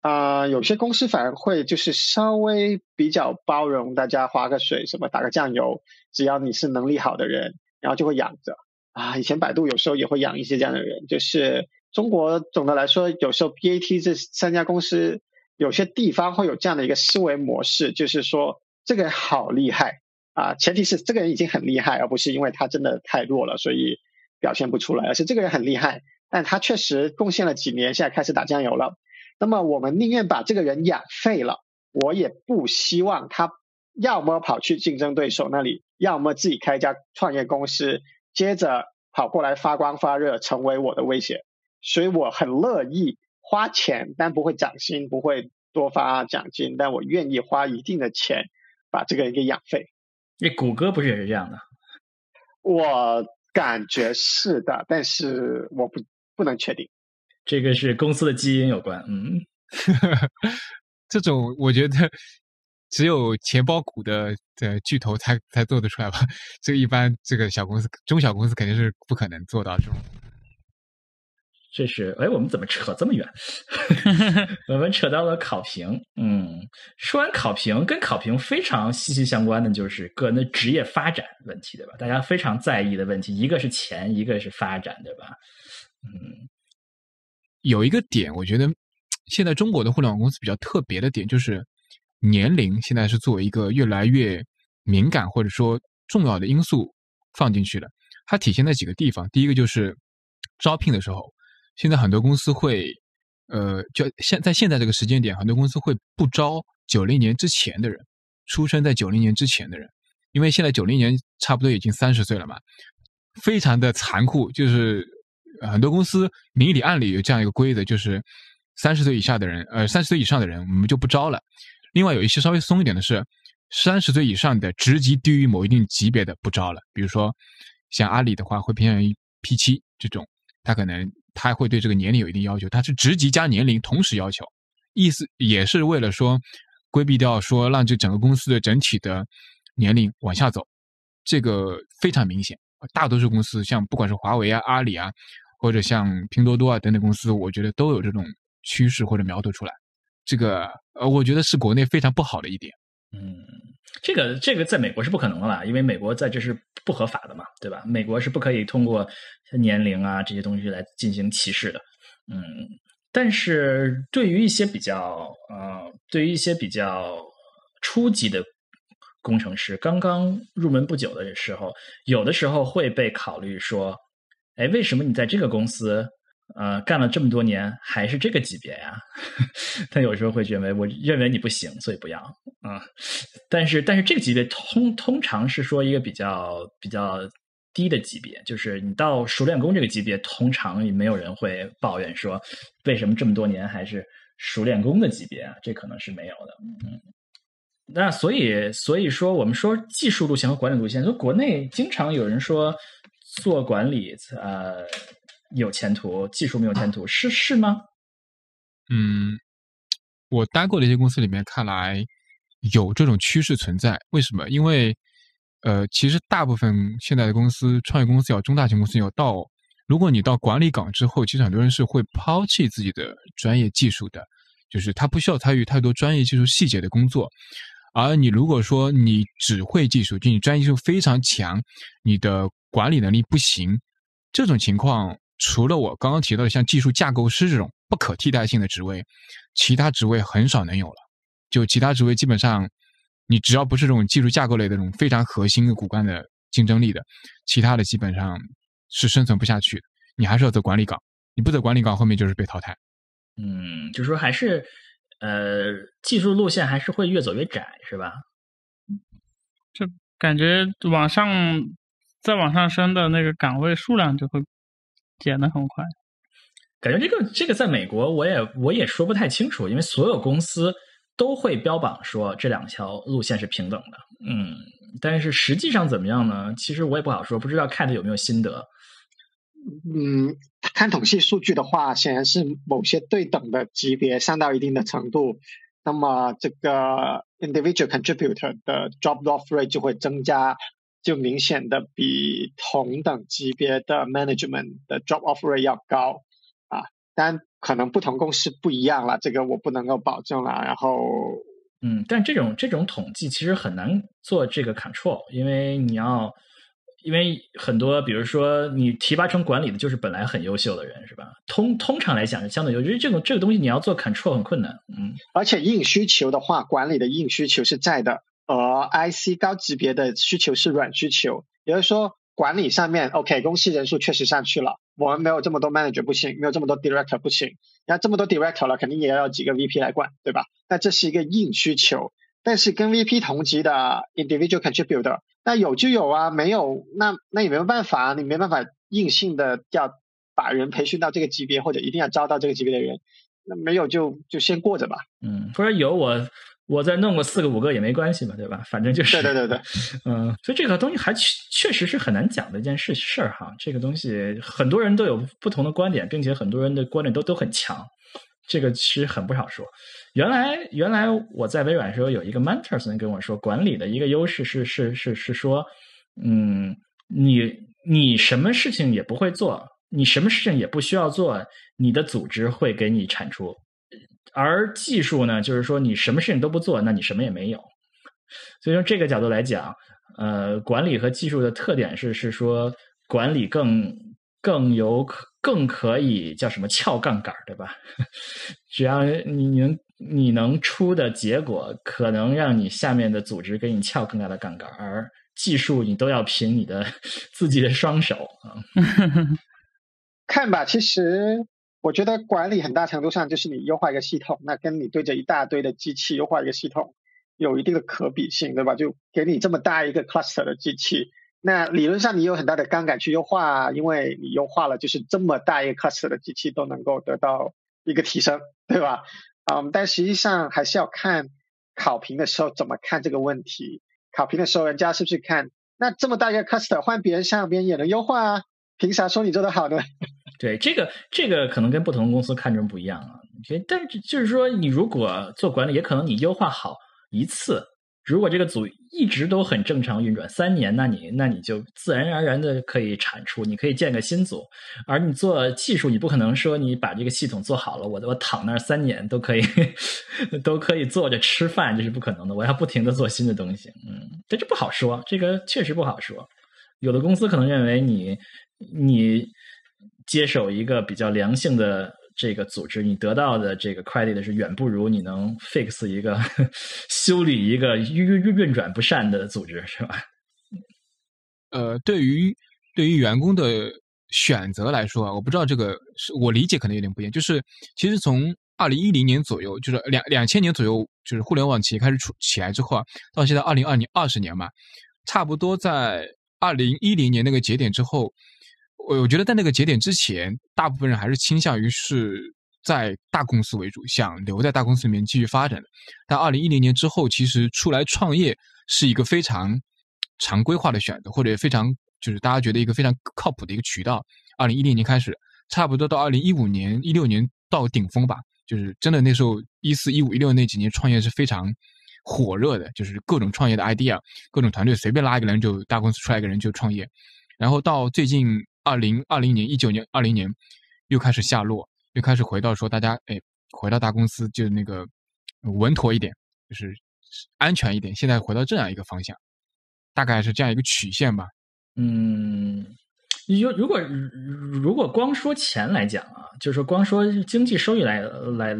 啊，有些公司反而会就是稍微比较包容，大家划个水，什么打个酱油，只要你是能力好的人，然后就会养着。啊，以前百度有时候也会养一些这样的人，就是中国总的来说，有时候 BAT 这三家公司。有些地方会有这样的一个思维模式，就是说这个好厉害啊，前提是这个人已经很厉害，而不是因为他真的太弱了，所以表现不出来，而是这个人很厉害，但他确实贡献了几年，现在开始打酱油了。那么我们宁愿把这个人养废了，我也不希望他要么跑去竞争对手那里，要么自己开一家创业公司，接着跑过来发光发热，成为我的威胁。所以我很乐意。花钱，但不会涨薪，不会多发奖金，但我愿意花一定的钱把这个人给养废。那谷歌不是也是这样的？我感觉是的，但是我不不能确定。这个是公司的基因有关。嗯，这种我觉得只有钱包股的的巨头才才做得出来吧。这个一般这个小公司、中小公司肯定是不可能做到这种。这是哎，我们怎么扯这么远？我们扯到了考评。嗯，说完考评，跟考评非常息息相关的就是个人的职业发展问题，对吧？大家非常在意的问题，一个是钱，一个是发展，对吧？嗯，有一个点，我觉得现在中国的互联网公司比较特别的点，就是年龄现在是作为一个越来越敏感或者说重要的因素放进去的。它体现在几个地方，第一个就是招聘的时候。现在很多公司会，呃，就现在现在这个时间点，很多公司会不招九零年之前的人，出生在九零年之前的人，因为现在九零年差不多已经三十岁了嘛，非常的残酷，就是很多公司明里暗里有这样一个规则，就是三十岁以下的人，呃，三十岁以上的人我们就不招了。另外有一些稍微松一点的是，三十岁以上的职级低于某一定级别的不招了，比如说像阿里的话会偏向于 P 七这种，他可能。他会对这个年龄有一定要求，他是职级加年龄同时要求，意思也是为了说规避掉说让这整个公司的整体的年龄往下走，这个非常明显。大多数公司像不管是华为啊、阿里啊，或者像拼多多啊等等公司，我觉得都有这种趋势或者苗头出来。这个呃，我觉得是国内非常不好的一点。嗯，这个这个在美国是不可能的啦，因为美国在这是不合法的嘛，对吧？美国是不可以通过年龄啊这些东西来进行歧视的。嗯，但是对于一些比较呃，对于一些比较初级的工程师，刚刚入门不久的时候，有的时候会被考虑说，哎，为什么你在这个公司？呃，干了这么多年还是这个级别呀？他有时候会认为，我认为你不行，所以不要啊。但是，但是这个级别通通常是说一个比较比较低的级别，就是你到熟练工这个级别，通常也没有人会抱怨说为什么这么多年还是熟练工的级别啊？这可能是没有的。嗯，那所以所以说，我们说技术路线和管理路线，说国内经常有人说做管理，呃。有前途，技术没有前途，是是吗？嗯，我待过的一些公司里面，看来有这种趋势存在。为什么？因为呃，其实大部分现在的公司，创业公司要中大型公司要到，如果你到管理岗之后，其实很多人是会抛弃自己的专业技术的，就是他不需要参与太多专业技术细节的工作。而你如果说你只会技术，就你专业技术非常强，你的管理能力不行，这种情况。除了我刚刚提到的像技术架构师这种不可替代性的职位，其他职位很少能有了。就其他职位基本上，你只要不是这种技术架构类的这种非常核心的骨干的竞争力的，其他的基本上是生存不下去的。你还是要走管理岗，你不走管理岗，后面就是被淘汰。嗯，就是说还是呃，技术路线还是会越走越窄，是吧？就感觉往上再往上升的那个岗位数量就会。减的很快，感觉这个这个在美国我也我也说不太清楚，因为所有公司都会标榜说这两条路线是平等的，嗯，但是实际上怎么样呢？其实我也不好说，不知道看的有没有心得。嗯，看统计数据的话，显然是某些对等的级别上到一定的程度，那么这个 individual contributor 的 drop off rate 就会增加，就明显的比同等级别的 management 的 job off rate 要高啊。但可能不同公司不一样了，这个我不能够保证了。然后，嗯，但这种这种统计其实很难做这个 control，因为你要。因为很多，比如说你提拔成管理的，就是本来很优秀的人，是吧？通通常来讲是相对优秀，这种这个东西你要做 control 很困难，嗯。而且硬需求的话，管理的硬需求是在的，而 IC 高级别的需求是软需求。也就是说，管理上面 OK，公司人数确实上去了，我们没有这么多 manager 不行，没有这么多 director 不行，那这么多 director 了，肯定也要几个 VP 来管，对吧？那这是一个硬需求。但是跟 VP 同级的 individual contributor，那有就有啊，没有那那也没有办法，你没办法硬性的要把人培训到这个级别，或者一定要招到这个级别的人，那没有就就先过着吧。嗯，或者有我我再弄个四个五个也没关系嘛，对吧？反正就是。对对对对。嗯，所以这个东西还确确实是很难讲的一件事事儿哈。这个东西很多人都有不同的观点，并且很多人的观点都都很强。这个其实很不好说。原来原来我在微软的时候有一个 mentor 曾经跟我说，管理的一个优势是是是是说，嗯，你你什么事情也不会做，你什么事情也不需要做，你的组织会给你产出。而技术呢，就是说你什么事情都不做，那你什么也没有。所以从这个角度来讲，呃，管理和技术的特点是是说管理更更有。更可以叫什么撬杠杆，对吧？只要你能你能出的结果，可能让你下面的组织给你撬更大的杠杆，而技术你都要凭你的 自己的双手啊。看吧，其实我觉得管理很大程度上就是你优化一个系统，那跟你对着一大堆的机器优化一个系统有一定的可比性，对吧？就给你这么大一个 cluster 的机器。那理论上你有很大的杠杆去优化，因为你优化了，就是这么大一个 cluster 的机器都能够得到一个提升，对吧？嗯，但实际上还是要看考评的时候怎么看这个问题。考评的时候，人家是不是看那这么大一个 cluster 换别人上，别人也能优化啊？凭啥说你做的好呢？对，这个这个可能跟不同公司看重不一样啊。所以但是就是说，你如果做管理，也可能你优化好一次。如果这个组一直都很正常运转三年，那你那你就自然而然的可以产出，你可以建个新组。而你做技术，你不可能说你把这个系统做好了，我我躺那儿三年都可以 都可以坐着吃饭，这是不可能的。我要不停的做新的东西，嗯，这这不好说，这个确实不好说。有的公司可能认为你你接手一个比较良性的。这个组织你得到的这个 credit 是远不如你能 fix 一个 修理一个运运运转不善的组织，是吧？呃，对于对于员工的选择来说啊，我不知道这个是我理解可能有点不一样。就是其实从二零一零年左右，就是两两千年左右，就是互联网企业开始出起来之后啊，到现在二零二零二十年嘛，差不多在二零一零年那个节点之后。我我觉得在那个节点之前，大部分人还是倾向于是在大公司为主，想留在大公司里面继续发展的。但二零一零年之后，其实出来创业是一个非常常规化的选择，或者非常就是大家觉得一个非常靠谱的一个渠道。二零一零年开始，差不多到二零一五年、一六年到顶峰吧，就是真的那时候一四一五一六那几年创业是非常火热的，就是各种创业的 idea，各种团队随便拉一个人就大公司出来一个人就创业，然后到最近。二零二零年、一九年、二零年又开始下落，又开始回到说大家哎，回到大公司就那个稳妥一点，就是安全一点。现在回到这样一个方向，大概是这样一个曲线吧。嗯，如如果如果光说钱来讲啊，就是说光说经济收益来来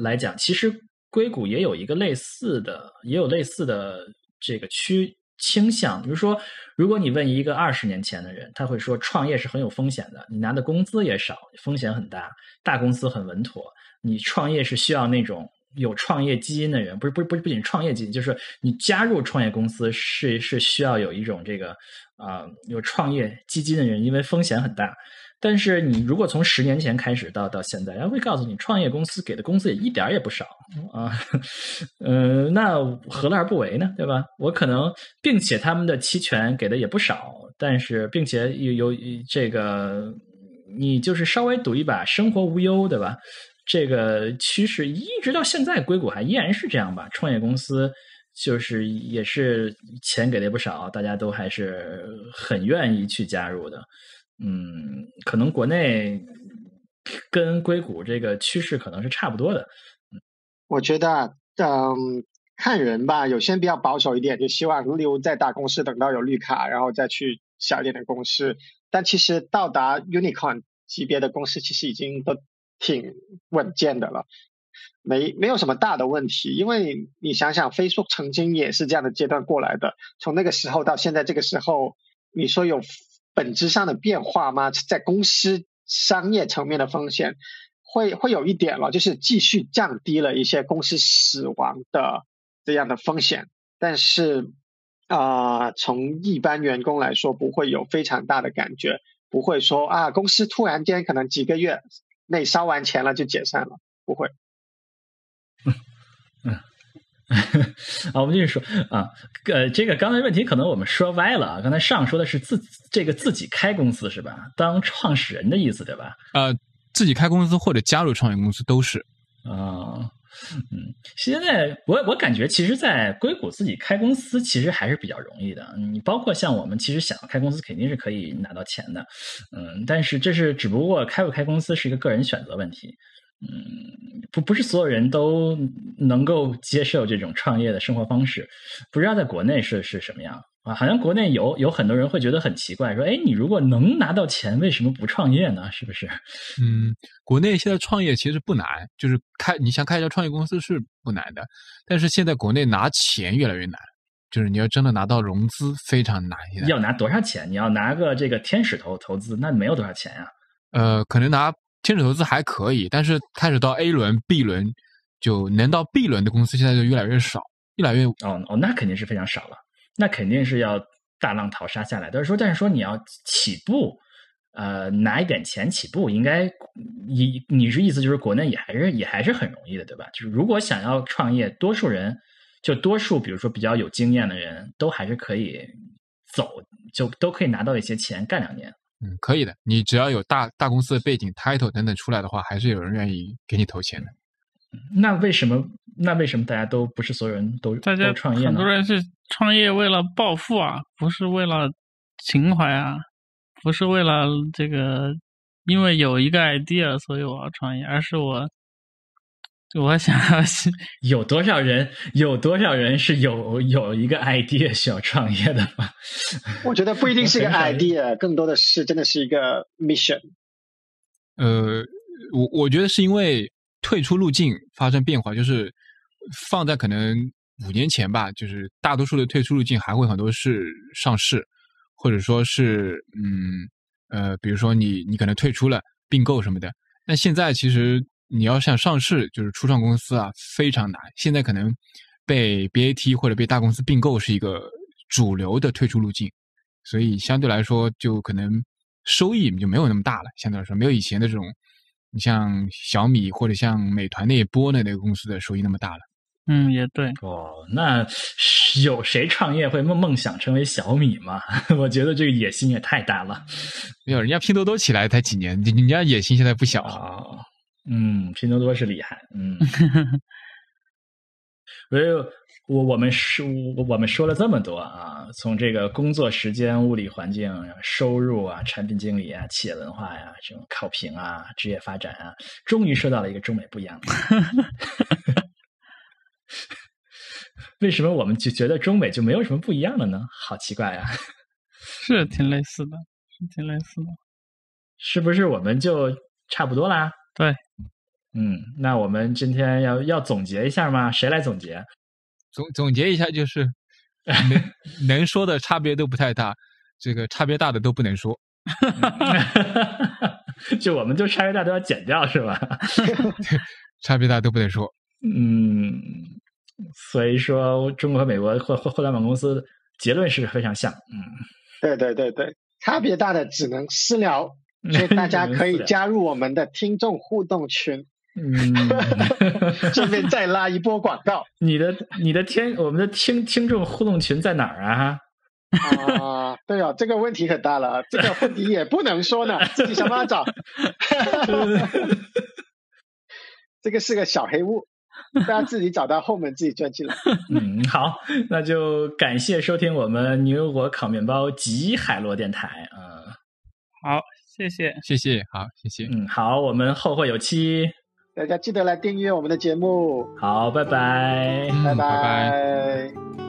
来讲，其实硅谷也有一个类似的，也有类似的这个区。倾向，比如说，如果你问一个二十年前的人，他会说创业是很有风险的，你拿的工资也少，风险很大。大公司很稳妥，你创业是需要那种有创业基因的人，不是不是不不仅创业基因，就是你加入创业公司是是需要有一种这个啊有创业基金的人，因为风险很大。但是你如果从十年前开始到到现在，他会告诉你，创业公司给的工资也一点也不少啊，嗯，那何乐而不为呢？对吧？我可能，并且他们的期权给的也不少，但是并且有有这个，你就是稍微赌一把，生活无忧，对吧？这个趋势一直到现在，硅谷还依然是这样吧？创业公司就是也是钱给的也不少，大家都还是很愿意去加入的。嗯，可能国内跟硅谷这个趋势可能是差不多的。我觉得，嗯，看人吧，有些人比较保守一点，就希望留在大公司，等到有绿卡，然后再去小一点的公司。但其实到达 unicorn 级别的公司，其实已经都挺稳健的了，没没有什么大的问题。因为你想想，Facebook 曾经也是这样的阶段过来的，从那个时候到现在这个时候，你说有本质上的变化吗？在公司商业层面的风险会会有一点了，就是继续降低了一些公司死亡的这样的风险，但是。啊，从一般员工来说，不会有非常大的感觉，不会说啊，公司突然间可能几个月内烧完钱了就解散了，不会。嗯，啊，我们继续说啊，呃，这个刚才问题可能我们说歪了啊，刚才上说的是自这个自己开公司是吧？当创始人的意思对吧？呃，自己开公司或者加入创业公司都是啊。嗯，现在我我感觉，其实，在硅谷自己开公司其实还是比较容易的。你包括像我们，其实想要开公司，肯定是可以拿到钱的。嗯，但是这是只不过开不开公司是一个个人选择问题。嗯，不不是所有人都能够接受这种创业的生活方式。不知道在国内是是什么样。啊，好像国内有有很多人会觉得很奇怪，说：“哎，你如果能拿到钱，为什么不创业呢？是不是？”嗯，国内现在创业其实不难，就是开你想开一家创业公司是不难的，但是现在国内拿钱越来越难，就是你要真的拿到融资非常难。要拿多少钱？你要拿个这个天使投投资，那没有多少钱呀。呃，可能拿天使投资还可以，但是开始到 A 轮、B 轮，就能到 B 轮的公司现在就越来越少，越来越哦哦，那肯定是非常少了。那肯定是要大浪淘沙下来。但是说，但是说你要起步，呃，拿一点钱起步，应该你你是意思就是国内也还是也还是很容易的，对吧？就是如果想要创业，多数人就多数，比如说比较有经验的人都还是可以走，就都可以拿到一些钱干两年。嗯，可以的。你只要有大大公司的背景、title 等等出来的话，还是有人愿意给你投钱的。那为什么？那为什么大家都不是所有人都大家创业呢？很多人是创业为了暴富啊，不是为了情怀啊，不是为了这个，因为有一个 idea 所以我要创业，而是我我想要 有多少人有多少人是有有一个 idea 需要创业的吗？我觉得不一定是一个 idea，更多的是真的是一个 mission。呃，我我觉得是因为。退出路径发生变化，就是放在可能五年前吧，就是大多数的退出路径还会很多是上市，或者说是嗯呃，比如说你你可能退出了并购什么的。那现在其实你要想上市，就是初创公司啊非常难。现在可能被 BAT 或者被大公司并购是一个主流的退出路径，所以相对来说就可能收益就没有那么大了。相对来说，没有以前的这种。你像小米或者像美团那一波的那个公司的收益那么大了，嗯，也对哦。那有谁创业会梦梦想成为小米吗？我觉得这个野心也太大了。没有，人家拼多多起来才几年，人家野心现在不小啊。嗯，拼多多是厉害，嗯。所以。我我们说我们说了这么多啊，从这个工作时间、物理环境、收入啊、产品经理啊、企业文化呀、这种考评啊、职业发展啊，终于说到了一个中美不一样的。为什么我们就觉得中美就没有什么不一样的呢？好奇怪啊！是挺类似的，是挺类似的，是不是我们就差不多啦？对，嗯，那我们今天要要总结一下吗？谁来总结？总总结一下就是，能能说的差别都不太大，这个差别大的都不能说。就我们就差别大都要剪掉是吧？差别大都不能说。嗯，所以说中国和美国互互互联网公司结论是非常像。嗯，对对对对，差别大的只能私聊，所以大家可以加入我们的听众互动群。嗯，顺便再拉一波广告。你的你的听我们的听听众互动群在哪儿啊？啊，对啊，这个问题可大了，这个问题也不能说呢，自己想办法找。这个是个小黑屋，大家自己找到后门，自己钻进来。嗯，好，那就感谢收听我们牛油果烤面包及海螺电台啊。好，谢谢，谢谢，好，谢谢。嗯，好，我们后会有期。大家记得来订阅我们的节目，好，拜拜，嗯拜拜。拜拜